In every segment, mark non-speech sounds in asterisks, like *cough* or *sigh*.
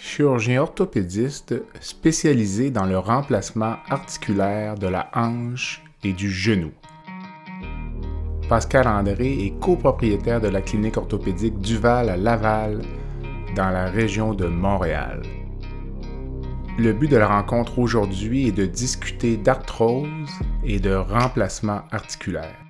chirurgien orthopédiste spécialisé dans le remplacement articulaire de la hanche et du genou. Pascal André est copropriétaire de la clinique orthopédique Duval à Laval, dans la région de Montréal. Le but de la rencontre aujourd'hui est de discuter d'arthrose et de remplacement articulaire.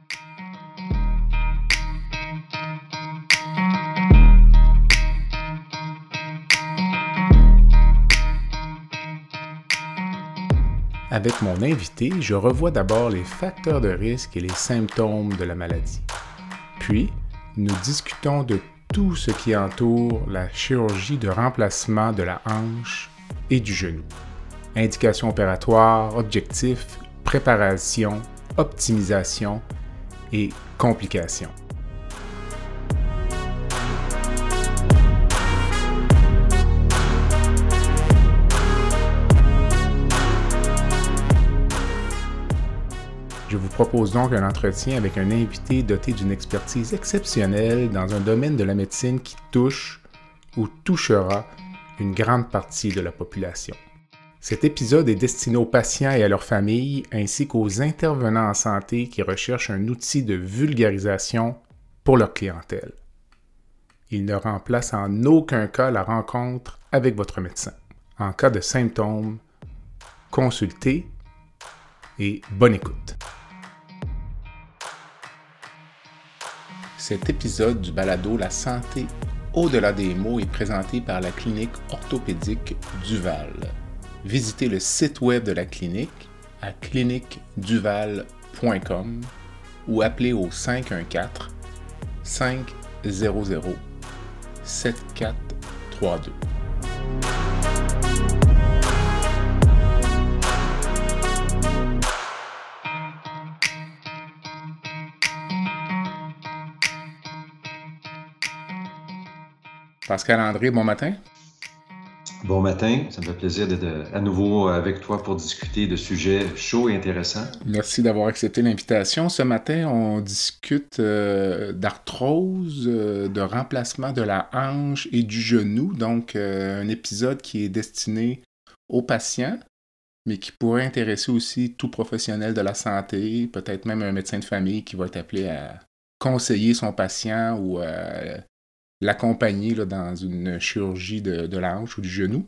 Avec mon invité, je revois d'abord les facteurs de risque et les symptômes de la maladie. Puis, nous discutons de tout ce qui entoure la chirurgie de remplacement de la hanche et du genou. Indications opératoires, objectifs, préparation, optimisation et complications. Je vous propose donc un entretien avec un invité doté d'une expertise exceptionnelle dans un domaine de la médecine qui touche ou touchera une grande partie de la population. Cet épisode est destiné aux patients et à leurs familles, ainsi qu'aux intervenants en santé qui recherchent un outil de vulgarisation pour leur clientèle. Il ne remplace en aucun cas la rencontre avec votre médecin. En cas de symptômes, consultez et bonne écoute. Cet épisode du balado La santé au-delà des mots est présenté par la clinique orthopédique Duval. Visitez le site web de la clinique à cliniqueduval.com ou appelez au 514 500 7432. Pascal André, bon matin. Bon matin, ça me fait plaisir d'être à nouveau avec toi pour discuter de sujets chauds et intéressants. Merci d'avoir accepté l'invitation. Ce matin, on discute euh, d'arthrose, euh, de remplacement de la hanche et du genou, donc euh, un épisode qui est destiné aux patients, mais qui pourrait intéresser aussi tout professionnel de la santé, peut-être même un médecin de famille qui va être appelé à conseiller son patient ou à l'accompagner dans une chirurgie de, la hanche ou du genou.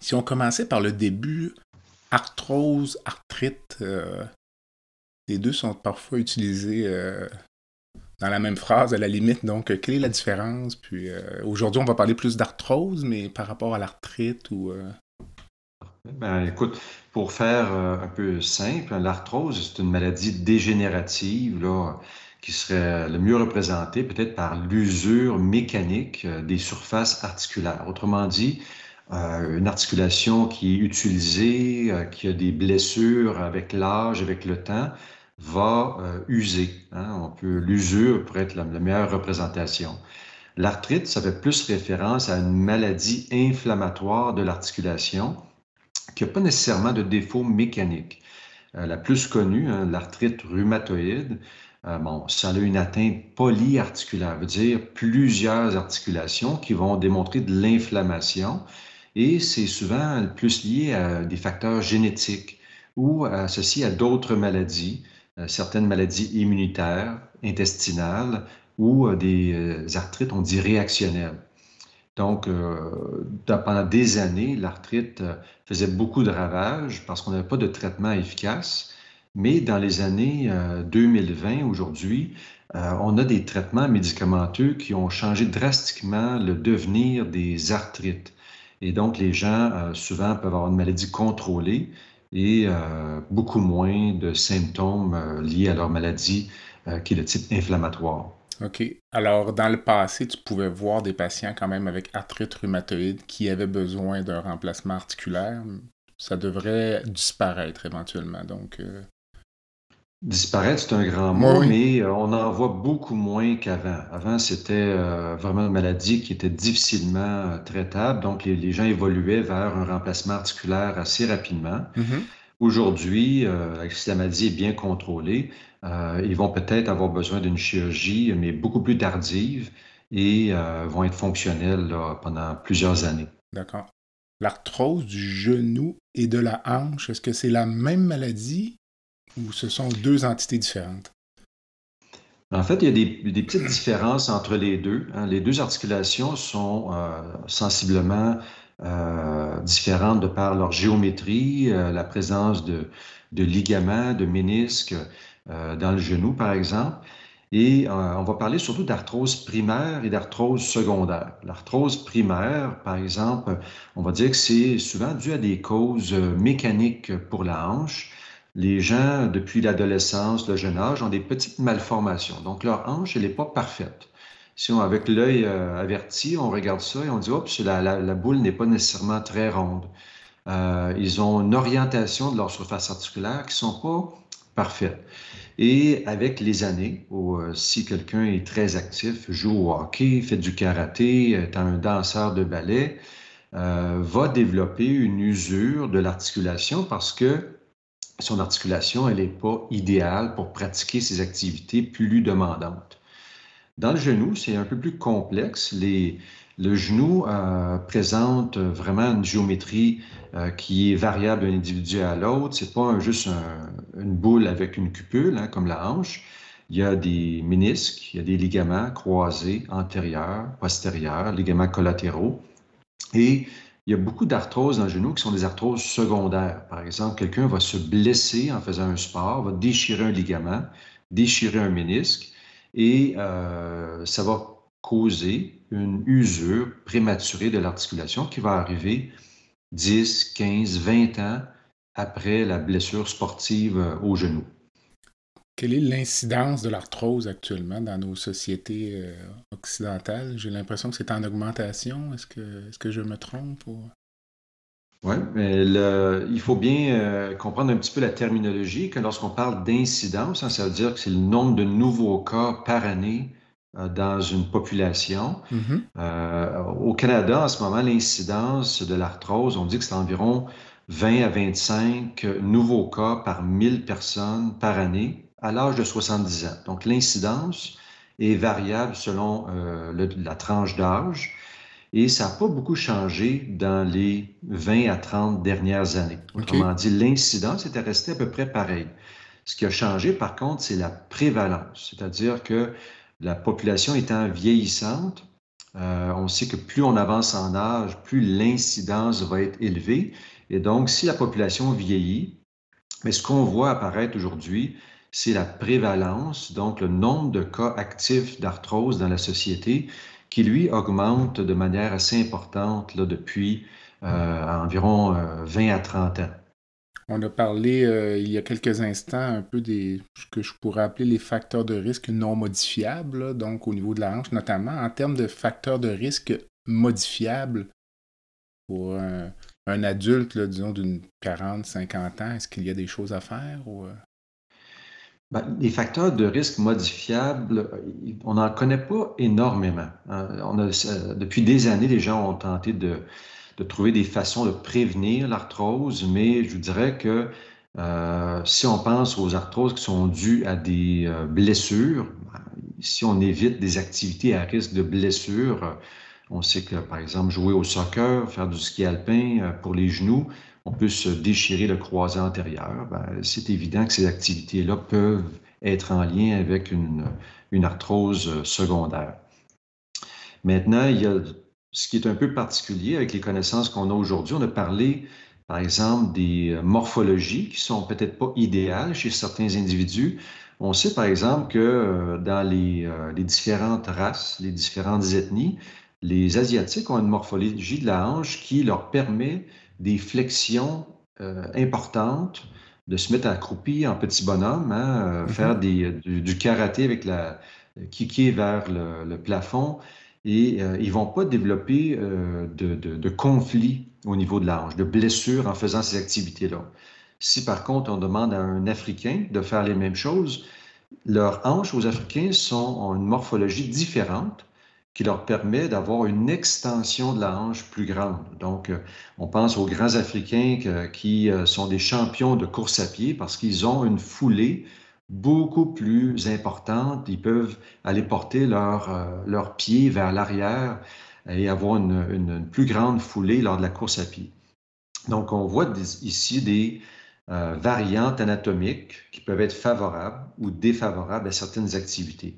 Si on commençait par le début, arthrose, arthrite, euh, les deux sont parfois utilisés euh, dans la même phrase à la limite. Donc, quelle est la différence? Puis euh, aujourd'hui, on va parler plus d'arthrose, mais par rapport à l'arthrite ou. Ben, écoute, pour faire un peu simple, l'arthrose, c'est une maladie dégénérative là, qui serait le mieux représenté peut-être par l'usure mécanique euh, des surfaces articulaires. Autrement dit, euh, une articulation qui est utilisée, euh, qui a des blessures avec l'âge, avec le temps, va user. Hein. On peut l'usure pourrait être la, meilleure représentation. L'arthrite, ça fait plus référence à une maladie inflammatoire de l'articulation qui n'a pas nécessairement de défaut mécanique. la plus connue, hein, l'arthrite rhumatoïde, euh, bon, ça a une atteinte polyarticulaire, veut dire plusieurs articulations qui vont démontrer de l'inflammation et c'est souvent plus lié à des facteurs génétiques ou associé à d'autres maladies, euh, certaines maladies immunitaires, intestinales ou euh, des arthrites, on dit réactionnelles. Donc, pendant des années, l'arthrite faisait beaucoup de ravages parce qu'on n'avait pas de traitement efficace. Mais dans les années 2020, euh, aujourd'hui, euh, on a des traitements médicamenteux qui ont changé drastiquement le devenir des arthrites. Et donc, les gens, euh, souvent, peuvent avoir une maladie contrôlée et beaucoup moins de symptômes liés à leur maladie qui est de type inflammatoire. OK. Alors, dans le passé, tu pouvais voir des patients quand même avec arthrite rhumatoïde qui avaient besoin d'un remplacement articulaire. Ça devrait disparaître éventuellement. Donc, Disparaître, c'est un grand mot, mais euh, on en voit beaucoup moins qu'avant. Avant, c'était euh, vraiment une maladie qui était difficilement traitable, donc les, gens évoluaient vers un remplacement articulaire assez rapidement. Mm-hmm. Aujourd'hui, si la maladie est bien contrôlée, euh, ils vont peut-être avoir besoin d'une chirurgie, mais beaucoup plus tardive et euh, vont être fonctionnels pendant plusieurs années. D'accord. L'arthrose du genou et de la hanche, est-ce que c'est la même maladie ou ce sont deux entités différentes? En fait, il y a des, petites différences entre les deux. Hein. Les deux articulations sont euh, sensiblement différentes de par leur géométrie, la présence de, de ligaments, de ménisques, euh, dans le genou, par exemple. Et euh, on va parler surtout d'arthrose primaire et d'arthrose secondaire. L'arthrose primaire, par exemple, on va dire que c'est souvent dû à des causes euh, mécaniques pour la hanche. Les gens, depuis l'adolescence, le jeune âge, ont des petites malformations. Donc, leur hanche, elle n'est pas parfaite. Si on, avec l'œil averti, on regarde ça et on dit, oups, la, la, boule n'est pas nécessairement très ronde. ils ont une orientation de leur surface articulaire qui ne sont pas parfaites. Et avec les années, euh, si quelqu'un est très actif, joue au hockey, fait du karaté, est un danseur de ballet, euh, va développer une usure de l'articulation parce que son articulation, elle n'est pas idéale pour pratiquer ses activités plus demandantes. Dans le genou, c'est un peu plus complexe. Le genou euh, présente vraiment une géométrie euh, qui est variable d'un individu à l'autre. C'est pas juste une boule avec une cupule, hein, comme la hanche. Il y a des ménisques, il y a des ligaments croisés antérieurs, postérieurs, ligaments collatéraux. Et il y a beaucoup d'arthroses dans le genou qui sont des arthroses secondaires. Par exemple, quelqu'un va se blesser en faisant un sport, va déchirer un ligament, déchirer un ménisque, et euh, ça va causer une usure prématurée de l'articulation qui va arriver 10, 15, 20 ans après la blessure sportive euh, au genou. Quelle est l'incidence de l'arthrose actuellement dans nos sociétés euh, occidentales? J'ai l'impression que c'est en augmentation. Est-ce que, est que je me trompe? Oui, mais il faut bien euh, comprendre un petit peu la terminologie, que lorsqu'on parle d'incidence, hein, ça veut dire que c'est le nombre de nouveaux cas par année euh, dans une population. Mm-hmm. Au Canada, en ce moment, l'incidence de l'arthrose, on dit que c'est environ 20 à 25 nouveaux cas par 1000 personnes par année à l'âge de 70 ans. Donc, l'incidence est variable selon euh, la tranche d'âge et ça n'a pas beaucoup changé dans les 20 à 30 dernières années. Autrement dit, l'incidence était restée à peu près pareille. Ce qui a changé, par contre, c'est la prévalence, c'est-à-dire que la population étant vieillissante, euh, on sait que plus on avance en âge, plus l'incidence va être élevée. Et donc, si la population vieillit, mais ce qu'on voit apparaître aujourd'hui, c'est la prévalence, donc le nombre de cas actifs d'arthrose dans la société, qui lui augmente de manière assez importante depuis euh, environ 20 euh, à 30 ans. On a parlé euh, il y a quelques instants un peu des ce que je pourrais appeler les facteurs de risque non modifiables, donc au niveau de la hanche notamment. En termes de facteurs de risque modifiables pour un, adulte, disons, d'une 40, 50 ans, est-ce qu'il y a des choses à faire? Euh? Ben, les facteurs de risque modifiables, on n'en connaît pas énormément. Hein. On a, depuis des années, les gens ont tenté de, trouver des façons de prévenir l'arthrose, mais je vous dirais que euh, si on pense aux arthroses qui sont dues à des euh, blessures, si on évite des activités à risque de blessure, on sait que, par exemple, jouer au soccer, faire du ski alpin euh, pour les genoux, on peut se déchirer le croisé antérieur. Ben, c'est évident que ces activités-là peuvent être en lien avec une, arthrose secondaire. Maintenant, il y a ce qui est un peu particulier avec les connaissances qu'on a aujourd'hui. On a parlé, par exemple, des euh, morphologies qui sont peut-être pas idéales chez certains individus. On sait, par exemple, que euh, dans les, euh, les, différentes races, les différentes ethnies, les Asiatiques ont une morphologie de la hanche qui leur permet des flexions importantes, de se mettre accroupi en petit bonhomme, hein, mm-hmm. faire des, du, du, karaté avec la, kicker vers le, plafond et ils ne vont pas développer de, de, conflits au niveau de la hanche, de blessures en faisant ces activités-là. Si par contre on demande à un Africain de faire les mêmes choses, leurs hanches aux Africains sont, ont une morphologie différente qui leur permet d'avoir une extension de la hanche plus grande. Donc, euh, on pense aux grands Africains qui euh, sont des champions de course à pied parce qu'ils ont une foulée beaucoup plus importante. Ils peuvent aller porter leurs leur euh, pieds vers l'arrière et avoir une, plus grande foulée lors de la course à pied. Donc, on voit ici des variantes anatomiques qui peuvent être favorables ou défavorables à certaines activités.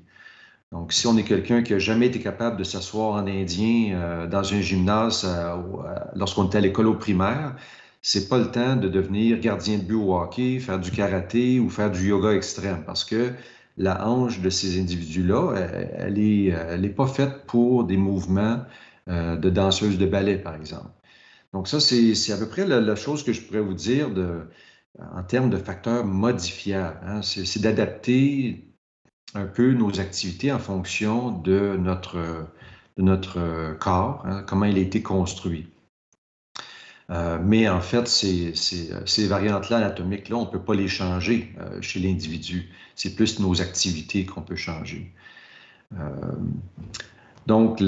Donc, si on est quelqu'un qui n'a jamais été capable de s'asseoir en indien euh, dans un gymnase euh, euh, lorsqu'on était à l'école au primaire, c'est pas le temps de devenir gardien de but au hockey, faire du karaté ou faire du yoga extrême parce que la hanche de ces individus-là, elle n'est elle est pas faite pour des mouvements de danseuse de ballet, par exemple. Donc, ça, c'est à peu près la, chose que je pourrais vous dire en termes de facteurs modifiables. Hein. C'est d'adapter un peu nos activités en fonction de notre, de notre corps, hein, comment il a été construit. Euh, mais en fait, ces, ces, variantes-là anatomiques-là, on ne peut pas les changer euh, chez l'individu. C'est plus nos activités qu'on peut changer. Euh, donc,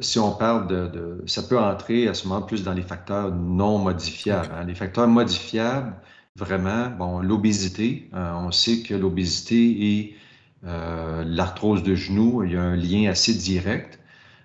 si on parle de, Ça peut entrer à ce moment plus dans les facteurs non modifiables. Hein. Les facteurs modifiables, vraiment, bon, l'obésité, on sait que l'obésité est euh, l'arthrose de genou, il y a un lien assez direct.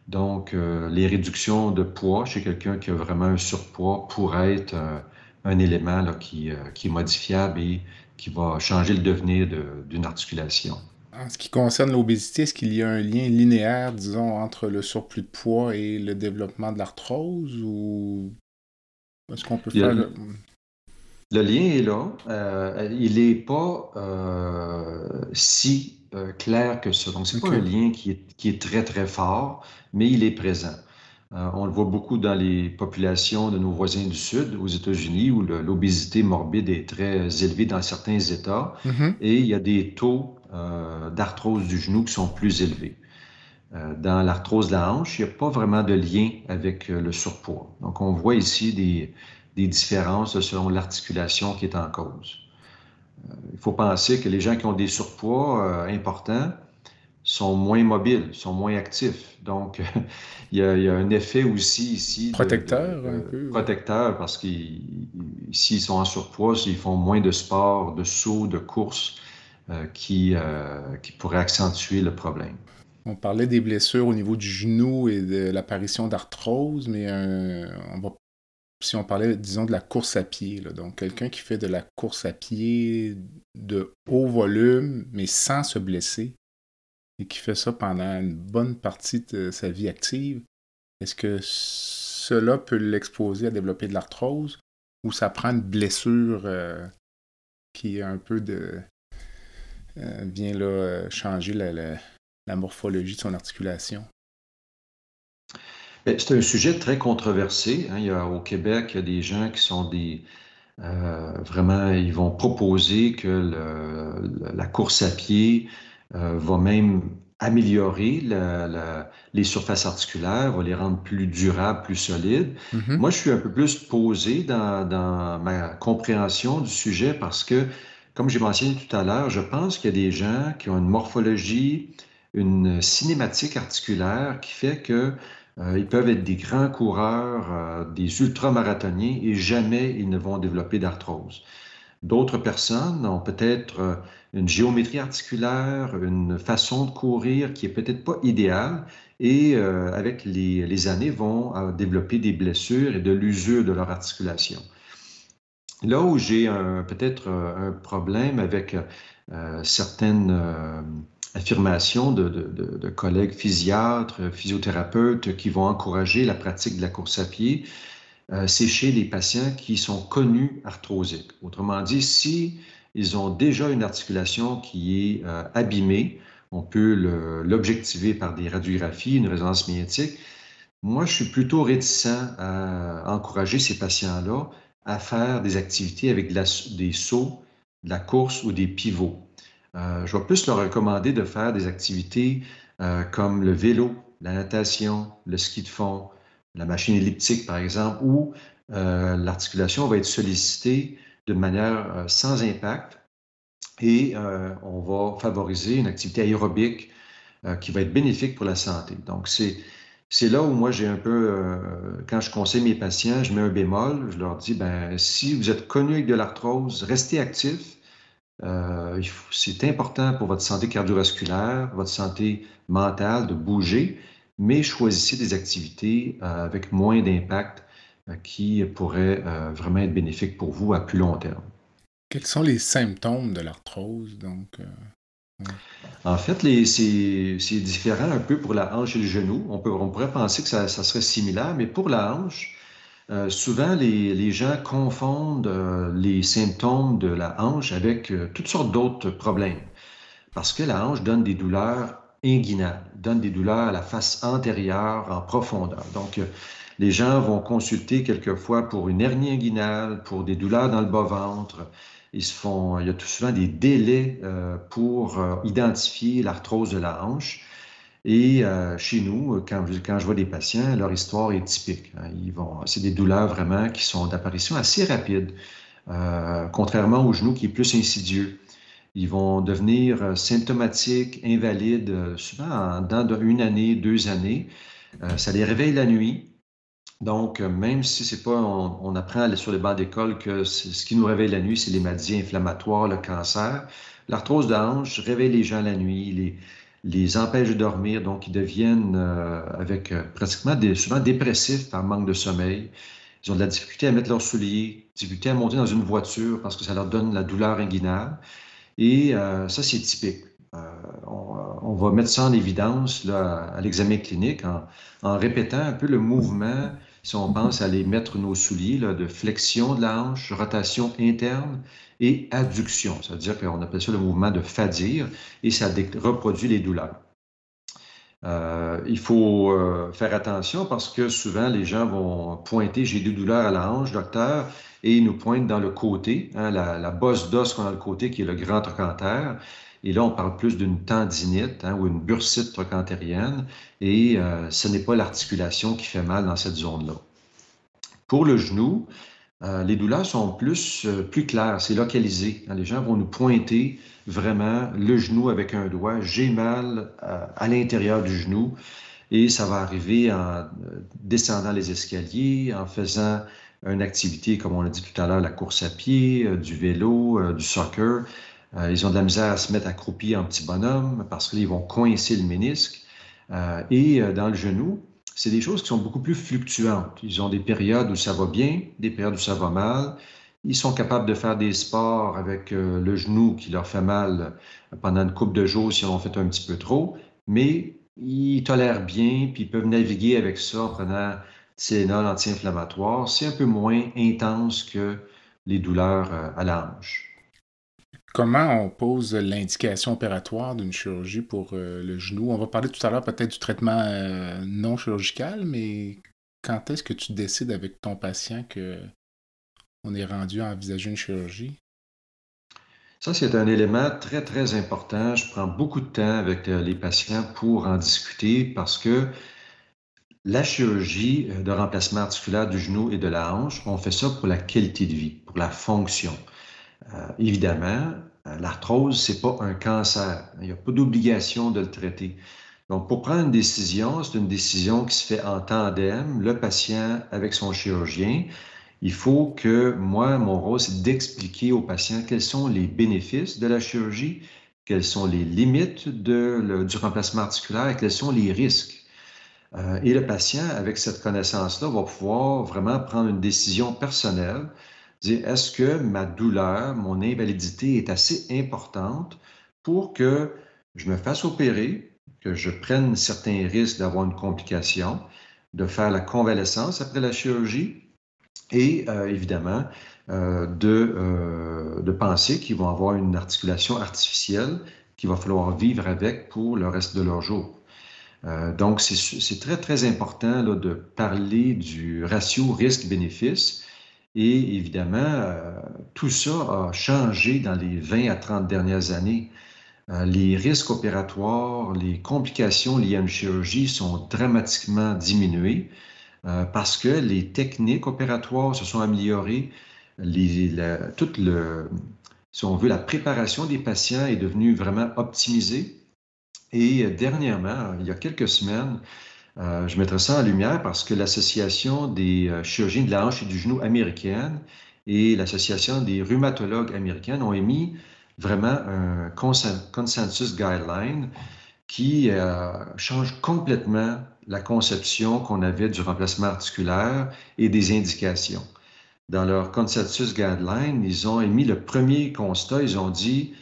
Donc, euh, les réductions de poids chez quelqu'un qui a vraiment un surpoids pourraient être euh, un élément qui, est modifiable et qui va changer le devenir d'une articulation. En ce qui concerne l'obésité, est-ce qu'il y a un lien linéaire, disons, entre le surplus de poids et le développement de l'arthrose ou est-ce qu'on peut faire... Le... lien est là. il n'est pas si euh, clair que ça. Donc, ce n'est pas un lien qui est, qui est, très, très fort, mais il est présent. Euh, on le voit beaucoup dans les populations de nos voisins du Sud, aux États-Unis, où l'obésité morbide est très élevée dans certains États, mm-hmm. et il y a des taux euh, d'arthrose du genou qui sont plus élevés. dans l'arthrose de la hanche, il n'y a pas vraiment de lien avec le surpoids. Donc, on voit ici des, des différences selon l'articulation qui est en cause il faut penser que les gens qui ont des surpoids euh, importants sont moins mobiles, sont moins actifs. Donc, *laughs* il, y a, un effet aussi ici. Protecteur, un peu. Protecteur, parce qu'ils sont en surpoids, ils font moins de sport, de saut, de course, euh, qui, euh, qui pourraient accentuer le problème. On parlait des blessures au niveau du genou et de l'apparition d'arthrose, mais on va si on parlait, disons, de la course à pied, donc quelqu'un qui fait de la course à pied de haut volume, mais sans se blesser, et qui fait ça pendant une bonne partie de sa vie active, est-ce que cela peut l'exposer à développer de l'arthrose ou ça prend une blessure euh, qui est un peu de. Euh, vient là euh, changer la morphologie de son articulation? C'est un sujet très controversé. Hein. Il y a, au Québec, il y a des gens qui sont des... Euh, vraiment, ils vont proposer que la course à pied euh, va même améliorer les surfaces articulaires, va les rendre plus durables, plus solides. Mm-hmm. Moi, je suis un peu plus posé dans, dans, ma compréhension du sujet parce que, comme j'ai mentionné tout à l'heure, je pense qu'il y a des gens qui ont une morphologie, une cinématique articulaire qui fait que euh, ils peuvent être des grands coureurs, euh, des ultramarathoniens et jamais ils ne vont développer d'arthrose. D'autres personnes ont peut-être euh, une géométrie articulaire, une façon de courir qui est peut-être pas idéale et avec les, années vont développer des blessures et de l'usure de leur articulation. Là où j'ai peut-être un problème avec certaines affirmation de, collègues physiatres, physiothérapeutes qui vont encourager la pratique de la course à pied, euh, c'est chez les patients qui sont connus arthrosiques. Autrement dit, si ils ont déjà une articulation qui est euh, abîmée, on peut l'objectiver par des radiographies, une résonance magnétique. Moi, je suis plutôt réticent à encourager ces patients-là à faire des activités avec des sauts, de la course ou des pivots. Je vais plus leur recommander de faire des activités comme le vélo, la natation, le ski de fond, la machine elliptique, par exemple, où l'articulation va être sollicitée de manière sans impact et on va favoriser une activité aérobique qui va être bénéfique pour la santé. Donc, c'est là où moi j'ai un peu, euh, quand je conseille mes patients, je mets un bémol, je leur dis, ben, si vous êtes connu avec de l'arthrose, restez actif. Euh, c'est important pour votre santé cardiovasculaire, votre santé mentale de bouger, mais choisissez des activités euh, avec moins d'impact qui pourraient vraiment être bénéfiques pour vous à plus long terme. Quels sont les symptômes de l'arthrose? Donc, en fait, c'est différent un peu pour la hanche et le genou. On, peut, on pourrait penser que ça, serait similaire, mais pour la hanche, euh, souvent les, gens confondent euh, les symptômes de la hanche avec euh, toutes sortes d'autres problèmes. Parce que la hanche donne des douleurs inguinales, donne des douleurs à la face antérieure en profondeur. Donc, les gens vont consulter quelquefois pour une hernie inguinale, pour des douleurs dans le bas-ventre, ils se font, il y a tout souvent des délais pour identifier l'arthrose de la hanche. Et euh, chez nous, quand, quand, je vois des patients, leur histoire est typique. Hein. Ils vont, c'est des douleurs vraiment qui sont d'apparition assez rapide, contrairement au genou qui est plus insidieux. Ils vont devenir symptomatiques, invalides, souvent dans une année, deux années. ça les réveille la nuit. Donc, euh, même si c'est pas, on, apprend sur les bancs d'école que ce qui nous réveille la nuit, c'est les maladies inflammatoires, le cancer. L'arthrose de hanche réveille les gens la nuit, les empêche de dormir, donc ils deviennent euh, avec euh, pratiquement souvent dépressifs par manque de sommeil. Ils ont de la difficulté à mettre leurs souliers, difficulté à monter dans une voiture parce que ça leur donne la douleur inguinale. Et ça, c'est typique. On, va mettre ça en évidence à l'examen clinique en, en, répétant un peu le mouvement si on pense à aller mettre nos souliers de flexion de la hanche, rotation interne et adduction, c'est-à-dire qu'on appelle ça le mouvement de fadir et ça reproduit les douleurs. Euh, il faut euh, faire attention parce que souvent les gens vont pointer j'ai des douleurs à la hanche, docteur, et ils nous pointent dans le côté, hein, la, bosse d'os qu'on a le côté qui est le grand trochanter. Et là, on parle plus d'une tendinite hein, ou une bursite trochantérienne, et euh, ce n'est pas l'articulation qui fait mal dans cette zone-là. Pour le genou, euh, les douleurs sont plus, euh, plus claires, c'est localisé. Hein, les gens vont nous pointer vraiment le genou avec un doigt. J'ai mal à l'intérieur du genou et ça va arriver en descendant les escaliers, en faisant une activité, comme on l'a dit tout à l'heure, la course à pied, du vélo, du soccer. Euh, ils ont de la misère à se mettre accroupis en petit bonhomme parce qu'ils vont coincer le ménisque. Euh, et euh, dans le genou, c'est des choses qui sont beaucoup plus fluctuantes. Ils ont des périodes où ça va bien, des périodes où ça va mal. Ils sont capables de faire des sports avec le genou qui leur fait mal pendant une couple de jours si on en fait un petit peu trop, mais ils tolèrent bien, puis ils peuvent naviguer avec ça en prenant Tylenol anti-inflammatoire. C'est un peu moins intense que les douleurs à la hanche. Comment on pose l'indication opératoire d'une chirurgie pour euh, le genou? On va parler tout à l'heure peut-être du traitement euh, non chirurgical, mais quand est-ce que tu décides avec ton patient que on est rendu à envisager une chirurgie? Ça, c'est un élément très, très important. Je prends beaucoup de temps avec euh, les patients pour en discuter parce que la chirurgie de remplacement articulaire du genou et de la hanche, on fait ça pour la qualité de vie, pour la fonction. Euh, évidemment, euh, l'arthrose, c'est pas un cancer. Il n'y a pas d'obligation de le traiter. Donc, pour prendre une décision, c'est une décision qui se fait en tandem, le patient avec son chirurgien. Il faut que moi, mon rôle, c'est d'expliquer au patient quels sont les bénéfices de la chirurgie, quelles sont les limites du remplacement articulaire et quels sont les risques. Euh, et le patient, avec cette connaissance-là, va pouvoir vraiment prendre une décision personnelle est-ce que ma douleur, mon invalidité est assez importante pour que je me fasse opérer, que je prenne certains risques d'avoir une complication, de faire la convalescence après la chirurgie et euh, évidemment euh, de, euh, de penser qu'ils vont avoir une articulation artificielle qu'il va falloir vivre avec pour le reste de leur jour. donc, c'est très, très important là, de parler du ratio risque-bénéfice et évidemment, euh, tout ça a changé dans les 20 à 30 dernières années. euh, les risques opératoires, les complications liées à une chirurgie sont dramatiquement diminués euh, parce que les techniques opératoires se sont améliorées. Les, toute le, si on veut, la préparation des patients est devenue vraiment optimisée. Et dernièrement, il y a quelques semaines, euh, je mettrai ça en lumière parce que l'Association des chirurgiens de la hanche et du genou américaine et l'Association des rhumatologues américaines ont émis vraiment un consensus guideline qui euh, change complètement la conception qu'on avait du remplacement articulaire et des indications. Dans leur consensus guideline, ils ont émis le premier constat, ils ont dit,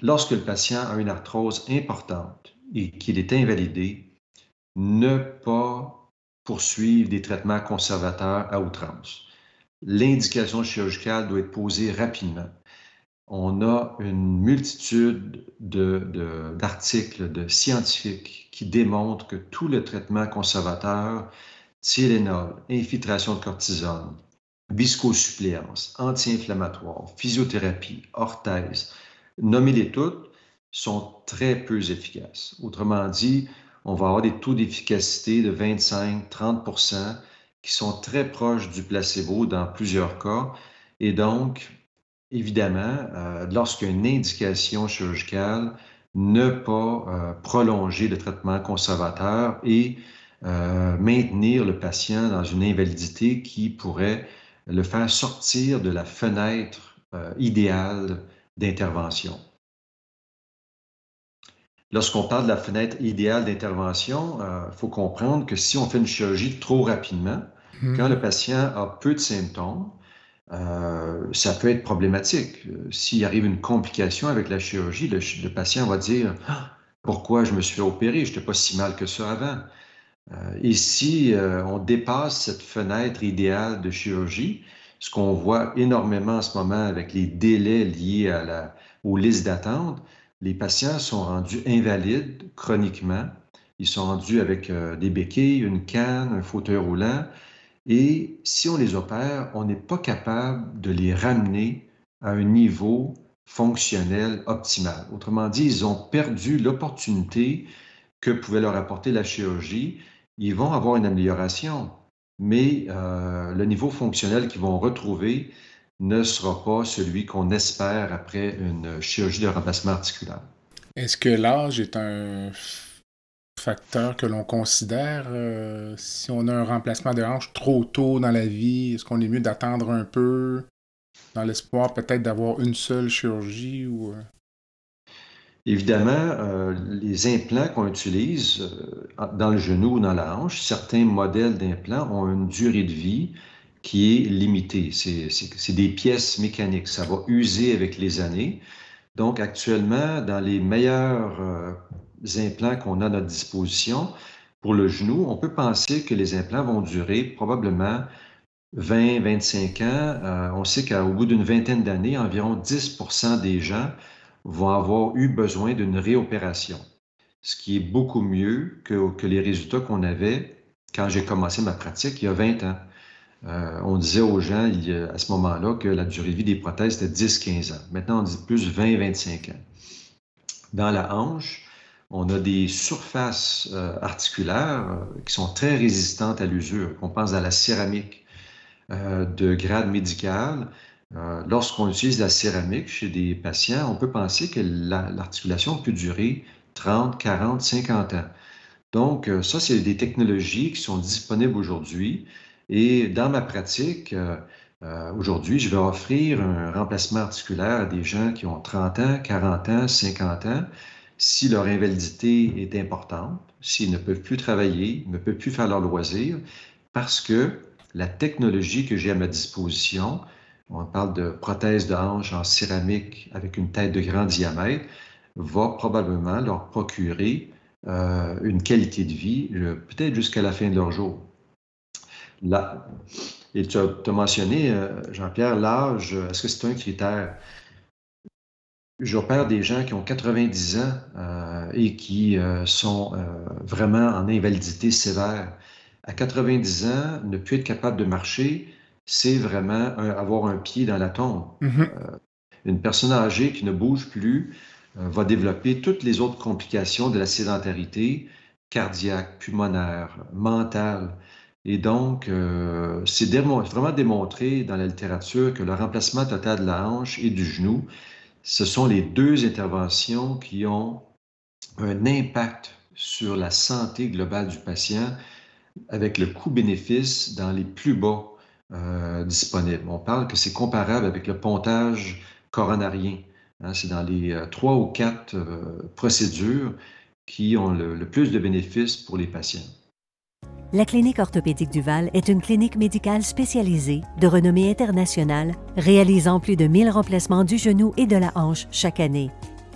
lorsque le patient a une arthrose importante et qu'il est invalidé, ne pas poursuivre des traitements conservateurs à outrance. L'indication chirurgicale doit être posée rapidement on a une multitude d'articles de, scientifiques qui démontrent que tout le traitement conservateur, Tylenol, infiltration de cortisone, viscosuppléance, anti-inflammatoire, physiothérapie, orthèse, nommez-les toutes, sont très peu efficaces. Autrement dit, on va avoir des taux d'efficacité de 25-30% qui sont très proches du placebo dans plusieurs cas. Et donc, évidemment, euh, lorsqu'une indication chirurgicale, ne pas euh, prolonger le traitement conservateur et euh, maintenir le patient dans une invalidité qui pourrait le faire sortir de la fenêtre idéale d'intervention. Lorsqu'on parle de la fenêtre idéale d'intervention, il faut comprendre que si on fait une chirurgie trop rapidement, mmh. quand le patient a peu de symptômes, euh, ça peut être problématique. Euh, s'il arrive une complication avec la chirurgie, le, patient va dire ah, Pourquoi je me suis opéré Je n'étais pas si mal que ça avant. Euh, et si on dépasse cette fenêtre idéale de chirurgie, ce qu'on voit énormément en ce moment avec les délais liés à la, aux listes d'attente, les patients sont rendus invalides chroniquement. Ils sont rendus avec des béquilles, une canne, un fauteuil roulant. Et si on les opère, on n'est pas capable de les ramener à un niveau fonctionnel optimal. Autrement dit, ils ont perdu l'opportunité que pouvait leur apporter la chirurgie. Ils vont avoir une amélioration, mais euh, le niveau fonctionnel qu'ils vont retrouver ne sera pas celui qu'on espère après une chirurgie de remplacement articulaire. Est-ce que l'âge est un facteur que l'on considère euh, si on a un remplacement de hanche trop tôt dans la vie? Est-ce qu'on est mieux d'attendre un peu dans l'espoir peut-être d'avoir une seule chirurgie ou... Euh? Évidemment, euh, les implants qu'on utilise dans le genou ou dans la hanche, certains modèles d'implants ont une durée de vie qui est limitée. C'est des pièces mécaniques. Ça va user avec les années. Donc, actuellement, dans les meilleurs implants qu'on a à notre disposition pour le genou, on peut penser que les implants vont durer probablement 20, 25 ans. Euh, on sait qu'au bout d'une vingtaine d'années, environ 10% des gens vont avoir eu besoin d'une réopération, ce qui est beaucoup mieux que, que les résultats qu'on avait quand j'ai commencé ma pratique il y a 20 ans. Euh, on disait aux gens à ce moment-là que la durée de vie des prothèses était 10-15 ans. Maintenant, on dit plus 20-25 ans. Dans la hanche, on a des surfaces euh, articulaires euh, qui sont très résistantes à l'usure. On pense à la céramique de grade médical. Lorsqu'on utilise la céramique chez des patients, on peut penser que l'articulation peut durer 30, 40, 50 ans. Donc, ça, c'est des technologies qui sont disponibles aujourd'hui. Et dans ma pratique, aujourd'hui, je vais offrir un remplacement articulaire à des gens qui ont 30 ans, 40 ans, 50 ans si leur invalidité est importante, s'ils ne peuvent plus travailler, ne peuvent plus faire leur loisir, parce que la technologie que j'ai à ma disposition, on parle de prothèse de hanche en céramique avec une tête de grand diamètre, va probablement leur procurer euh, une qualité de vie peut-être jusqu'à la fin de leur jour. Là, et tu as, mentionné, euh, Jean-Pierre, l'âge, est-ce que c'est un critère? J'opère des gens qui ont 90 ans euh, et qui euh, sont euh, vraiment en invalidité sévère. À 90 ans, ne plus être capable de marcher, c'est vraiment avoir un pied dans la tombe. Mm-hmm. une personne âgée qui ne bouge plus, va développer toutes les autres complications de la sédentarité cardiaque, pulmonaire, mentale. Et donc, c'est vraiment démontré dans la littérature que le remplacement total de la hanche et du genou, ce sont les deux interventions qui ont un impact sur la santé globale du patient avec le coût-bénéfice dans les plus bas euh, disponibles. On parle que c'est comparable avec le pontage coronarien. Hein. c'est dans les euh, trois ou quatre euh, procédures qui ont le, le plus de bénéfices pour les patients. La Clinique orthopédique du Val est une clinique médicale spécialisée de renommée internationale, réalisant plus de 1000 remplacements du genou et de la hanche chaque année.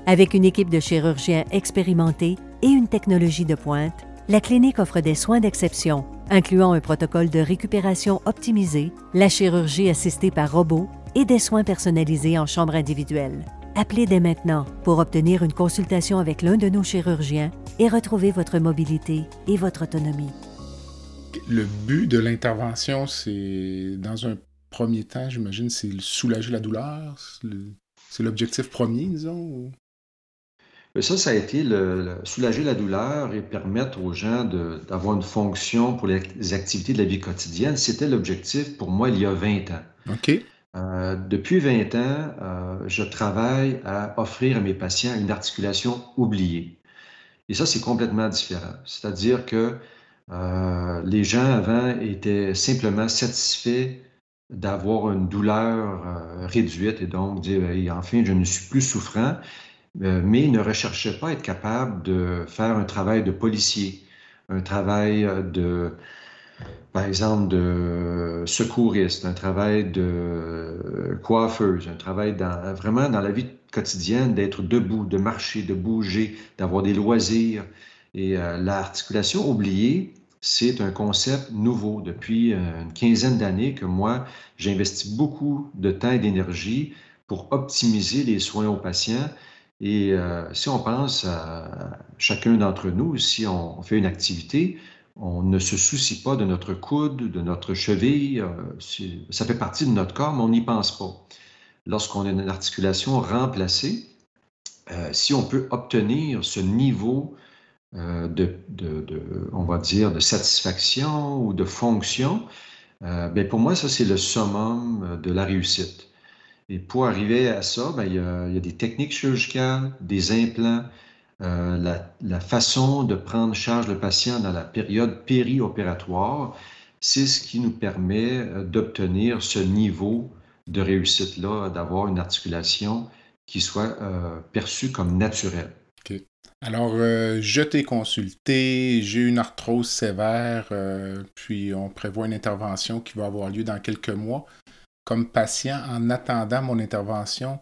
Avec une équipe de chirurgiens expérimentés et une technologie de pointe, la clinique offre des soins d'exception, incluant un protocole de récupération optimisé, la chirurgie assistée par robot et des soins personnalisés en chambre individuelle. Appelez dès maintenant pour obtenir une consultation avec l'un de nos chirurgiens et retrouver votre mobilité et votre autonomie. Le but de l'intervention, c'est dans un premier temps, j'imagine, c'est soulager la douleur. C'est l'objectif premier, disons. Ça, ça a été le, soulager la douleur et permettre aux gens d'avoir une fonction pour les activités de la vie quotidienne. C'était l'objectif pour moi il y a 20 ans. OK. Euh, depuis 20 ans, euh, je travaille à offrir à mes patients une articulation oubliée. Et ça, c'est complètement différent. C'est-à-dire que euh, les gens avant étaient simplement satisfaits d'avoir une douleur réduite et donc dire, enfin, je ne suis plus souffrant. Euh, mais ne recherchait pas être capable de faire un travail de policier, un travail de, par exemple, de secouriste, un travail de coiffeuse, un travail vraiment dans la vie quotidienne, d'être debout, de marcher, de bouger, d'avoir des loisirs. Et euh, l'articulation oubliée, c'est un concept nouveau. Depuis euh, une quinzaine d'années que moi, j'investis beaucoup de temps et d'énergie pour optimiser les soins aux patients et euh, si on pense à chacun d'entre nous, si on fait une activité, on ne se soucie pas de notre coude, de notre cheville. Euh, ça fait partie de notre corps, mais on n'y pense pas. Lorsqu'on a une articulation remplacée, si on peut obtenir ce niveau de, on va dire, de satisfaction ou de fonction, ben pour moi, ça, c'est le summum de la réussite. Et pour arriver à ça, ben, il, y a, des techniques chirurgicales, des implants, euh, la, façon de prendre charge le patient dans la période périopératoire, c'est ce qui nous permet euh, d'obtenir ce niveau de réussite-là, d'avoir une articulation qui soit euh, perçue comme naturelle. Alors, je t'ai consulté, j'ai une arthrose sévère, puis on prévoit une intervention qui va avoir lieu dans quelques mois comme patient en attendant mon intervention?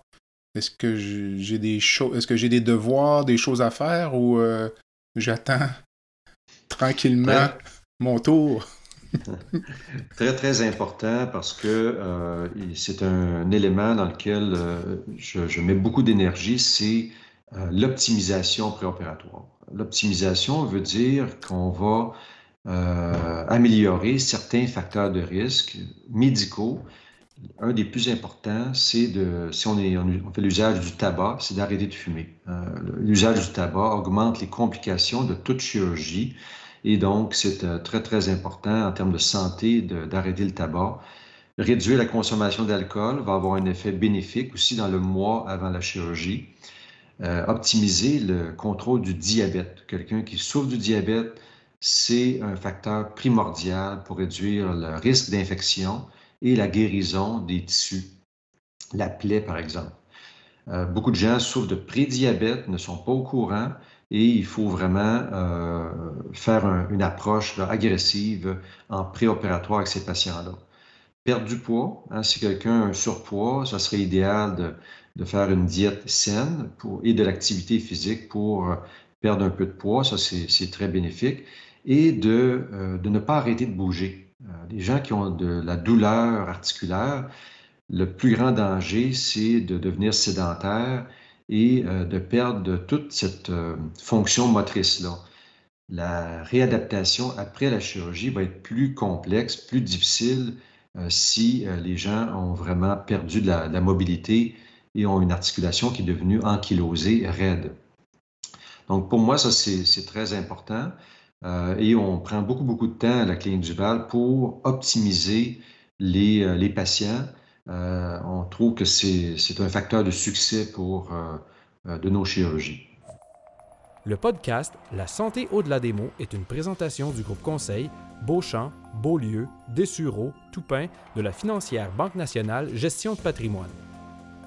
Est-ce que j'ai des choses, est-ce que j'ai des devoirs, des choses à faire ou euh, j'attends *laughs* tranquillement mon tour? *laughs* très, très important parce que euh, c'est un élément dans lequel euh, je, mets beaucoup d'énergie, c'est l'optimisation préopératoire. L'optimisation veut dire qu'on va améliorer certains facteurs de risque médicaux un des plus importants, c'est de, si on, fait l'usage du tabac, c'est d'arrêter de fumer. Euh, l'usage du tabac augmente les complications de toute chirurgie et donc c'est euh, très, très important en termes de santé d'arrêter le tabac. Réduire la consommation d'alcool va avoir un effet bénéfique aussi dans le mois avant la chirurgie. Euh, optimiser le contrôle du diabète. Quelqu'un qui souffre du diabète, c'est un facteur primordial pour réduire le risque d'infection et la guérison des tissus, la plaie par exemple. Euh, beaucoup de gens souffrent de prédiabète, ne sont pas au courant et il faut vraiment euh, faire une approche agressive en préopératoire avec ces patients-là. Perdre du poids, hein, si quelqu'un a un surpoids, ça serait idéal de, de faire une diète saine et de l'activité physique pour perdre un peu de poids, ça c'est très bénéfique, et de, euh, de ne pas arrêter de bouger. Euh, les gens qui ont de la douleur articulaire, le plus grand danger, c'est de devenir sédentaire et euh, de perdre toute cette euh, fonction motrice-là. La réadaptation après la chirurgie va être plus complexe, plus difficile si les gens ont vraiment perdu de la, mobilité et ont une articulation qui est devenue ankylosée, raide. Donc, pour moi, ça, c'est très important. Euh, et on prend beaucoup, beaucoup de temps à la clinique du Val pour optimiser les, euh, patients. Euh, on trouve que c'est un facteur de succès pour de nos chirurgies. Le podcast La santé au-delà des mots est une présentation du groupe conseil Beauchamp, Beaulieu, Dessureau, Toupin de la financière Banque nationale Gestion de patrimoine.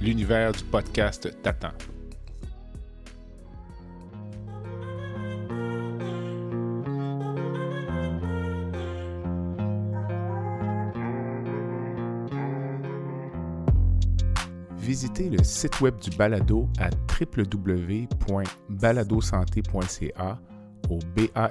l'univers du podcast t'attend. Visitez le site web du balado à www.baladosanté.ca au b a.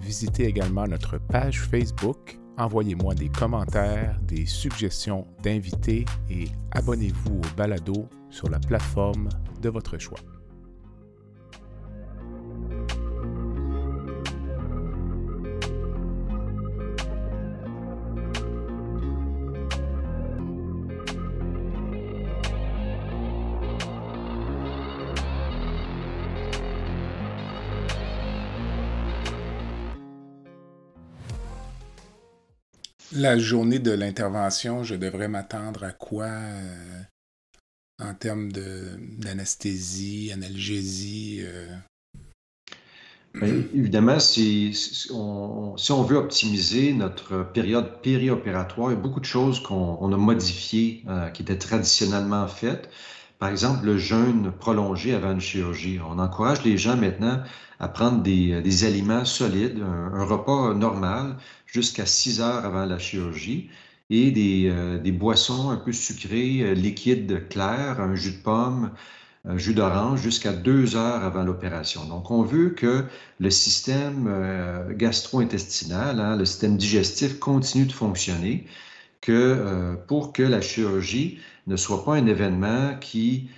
Visitez également notre page Facebook envoyez-moi des commentaires, des suggestions d'invités et abonnez-vous au balado sur la plateforme de votre choix. La journée de l'intervention, je devrais m'attendre à quoi euh, en termes d'anesthésie, analgésie? Euh? Ben, évidemment, si, on, veut optimiser notre période périopératoire, il y a beaucoup de choses qu'on a modifiées, euh, qui étaient traditionnellement faites. Par exemple, le jeûne prolongé avant une chirurgie. On encourage les gens maintenant à prendre des, aliments solides, un repas normal, jusqu'à 6 heures avant la chirurgie et des, euh, des boissons un peu sucrées, euh, liquides clairs, un jus de pomme, un jus d'orange jusqu'à 2 heures avant l'opération. Donc, on veut que le système euh, gastro-intestinal, hein, le système digestif continue de fonctionner que, pour que la chirurgie ne soit pas un événement qui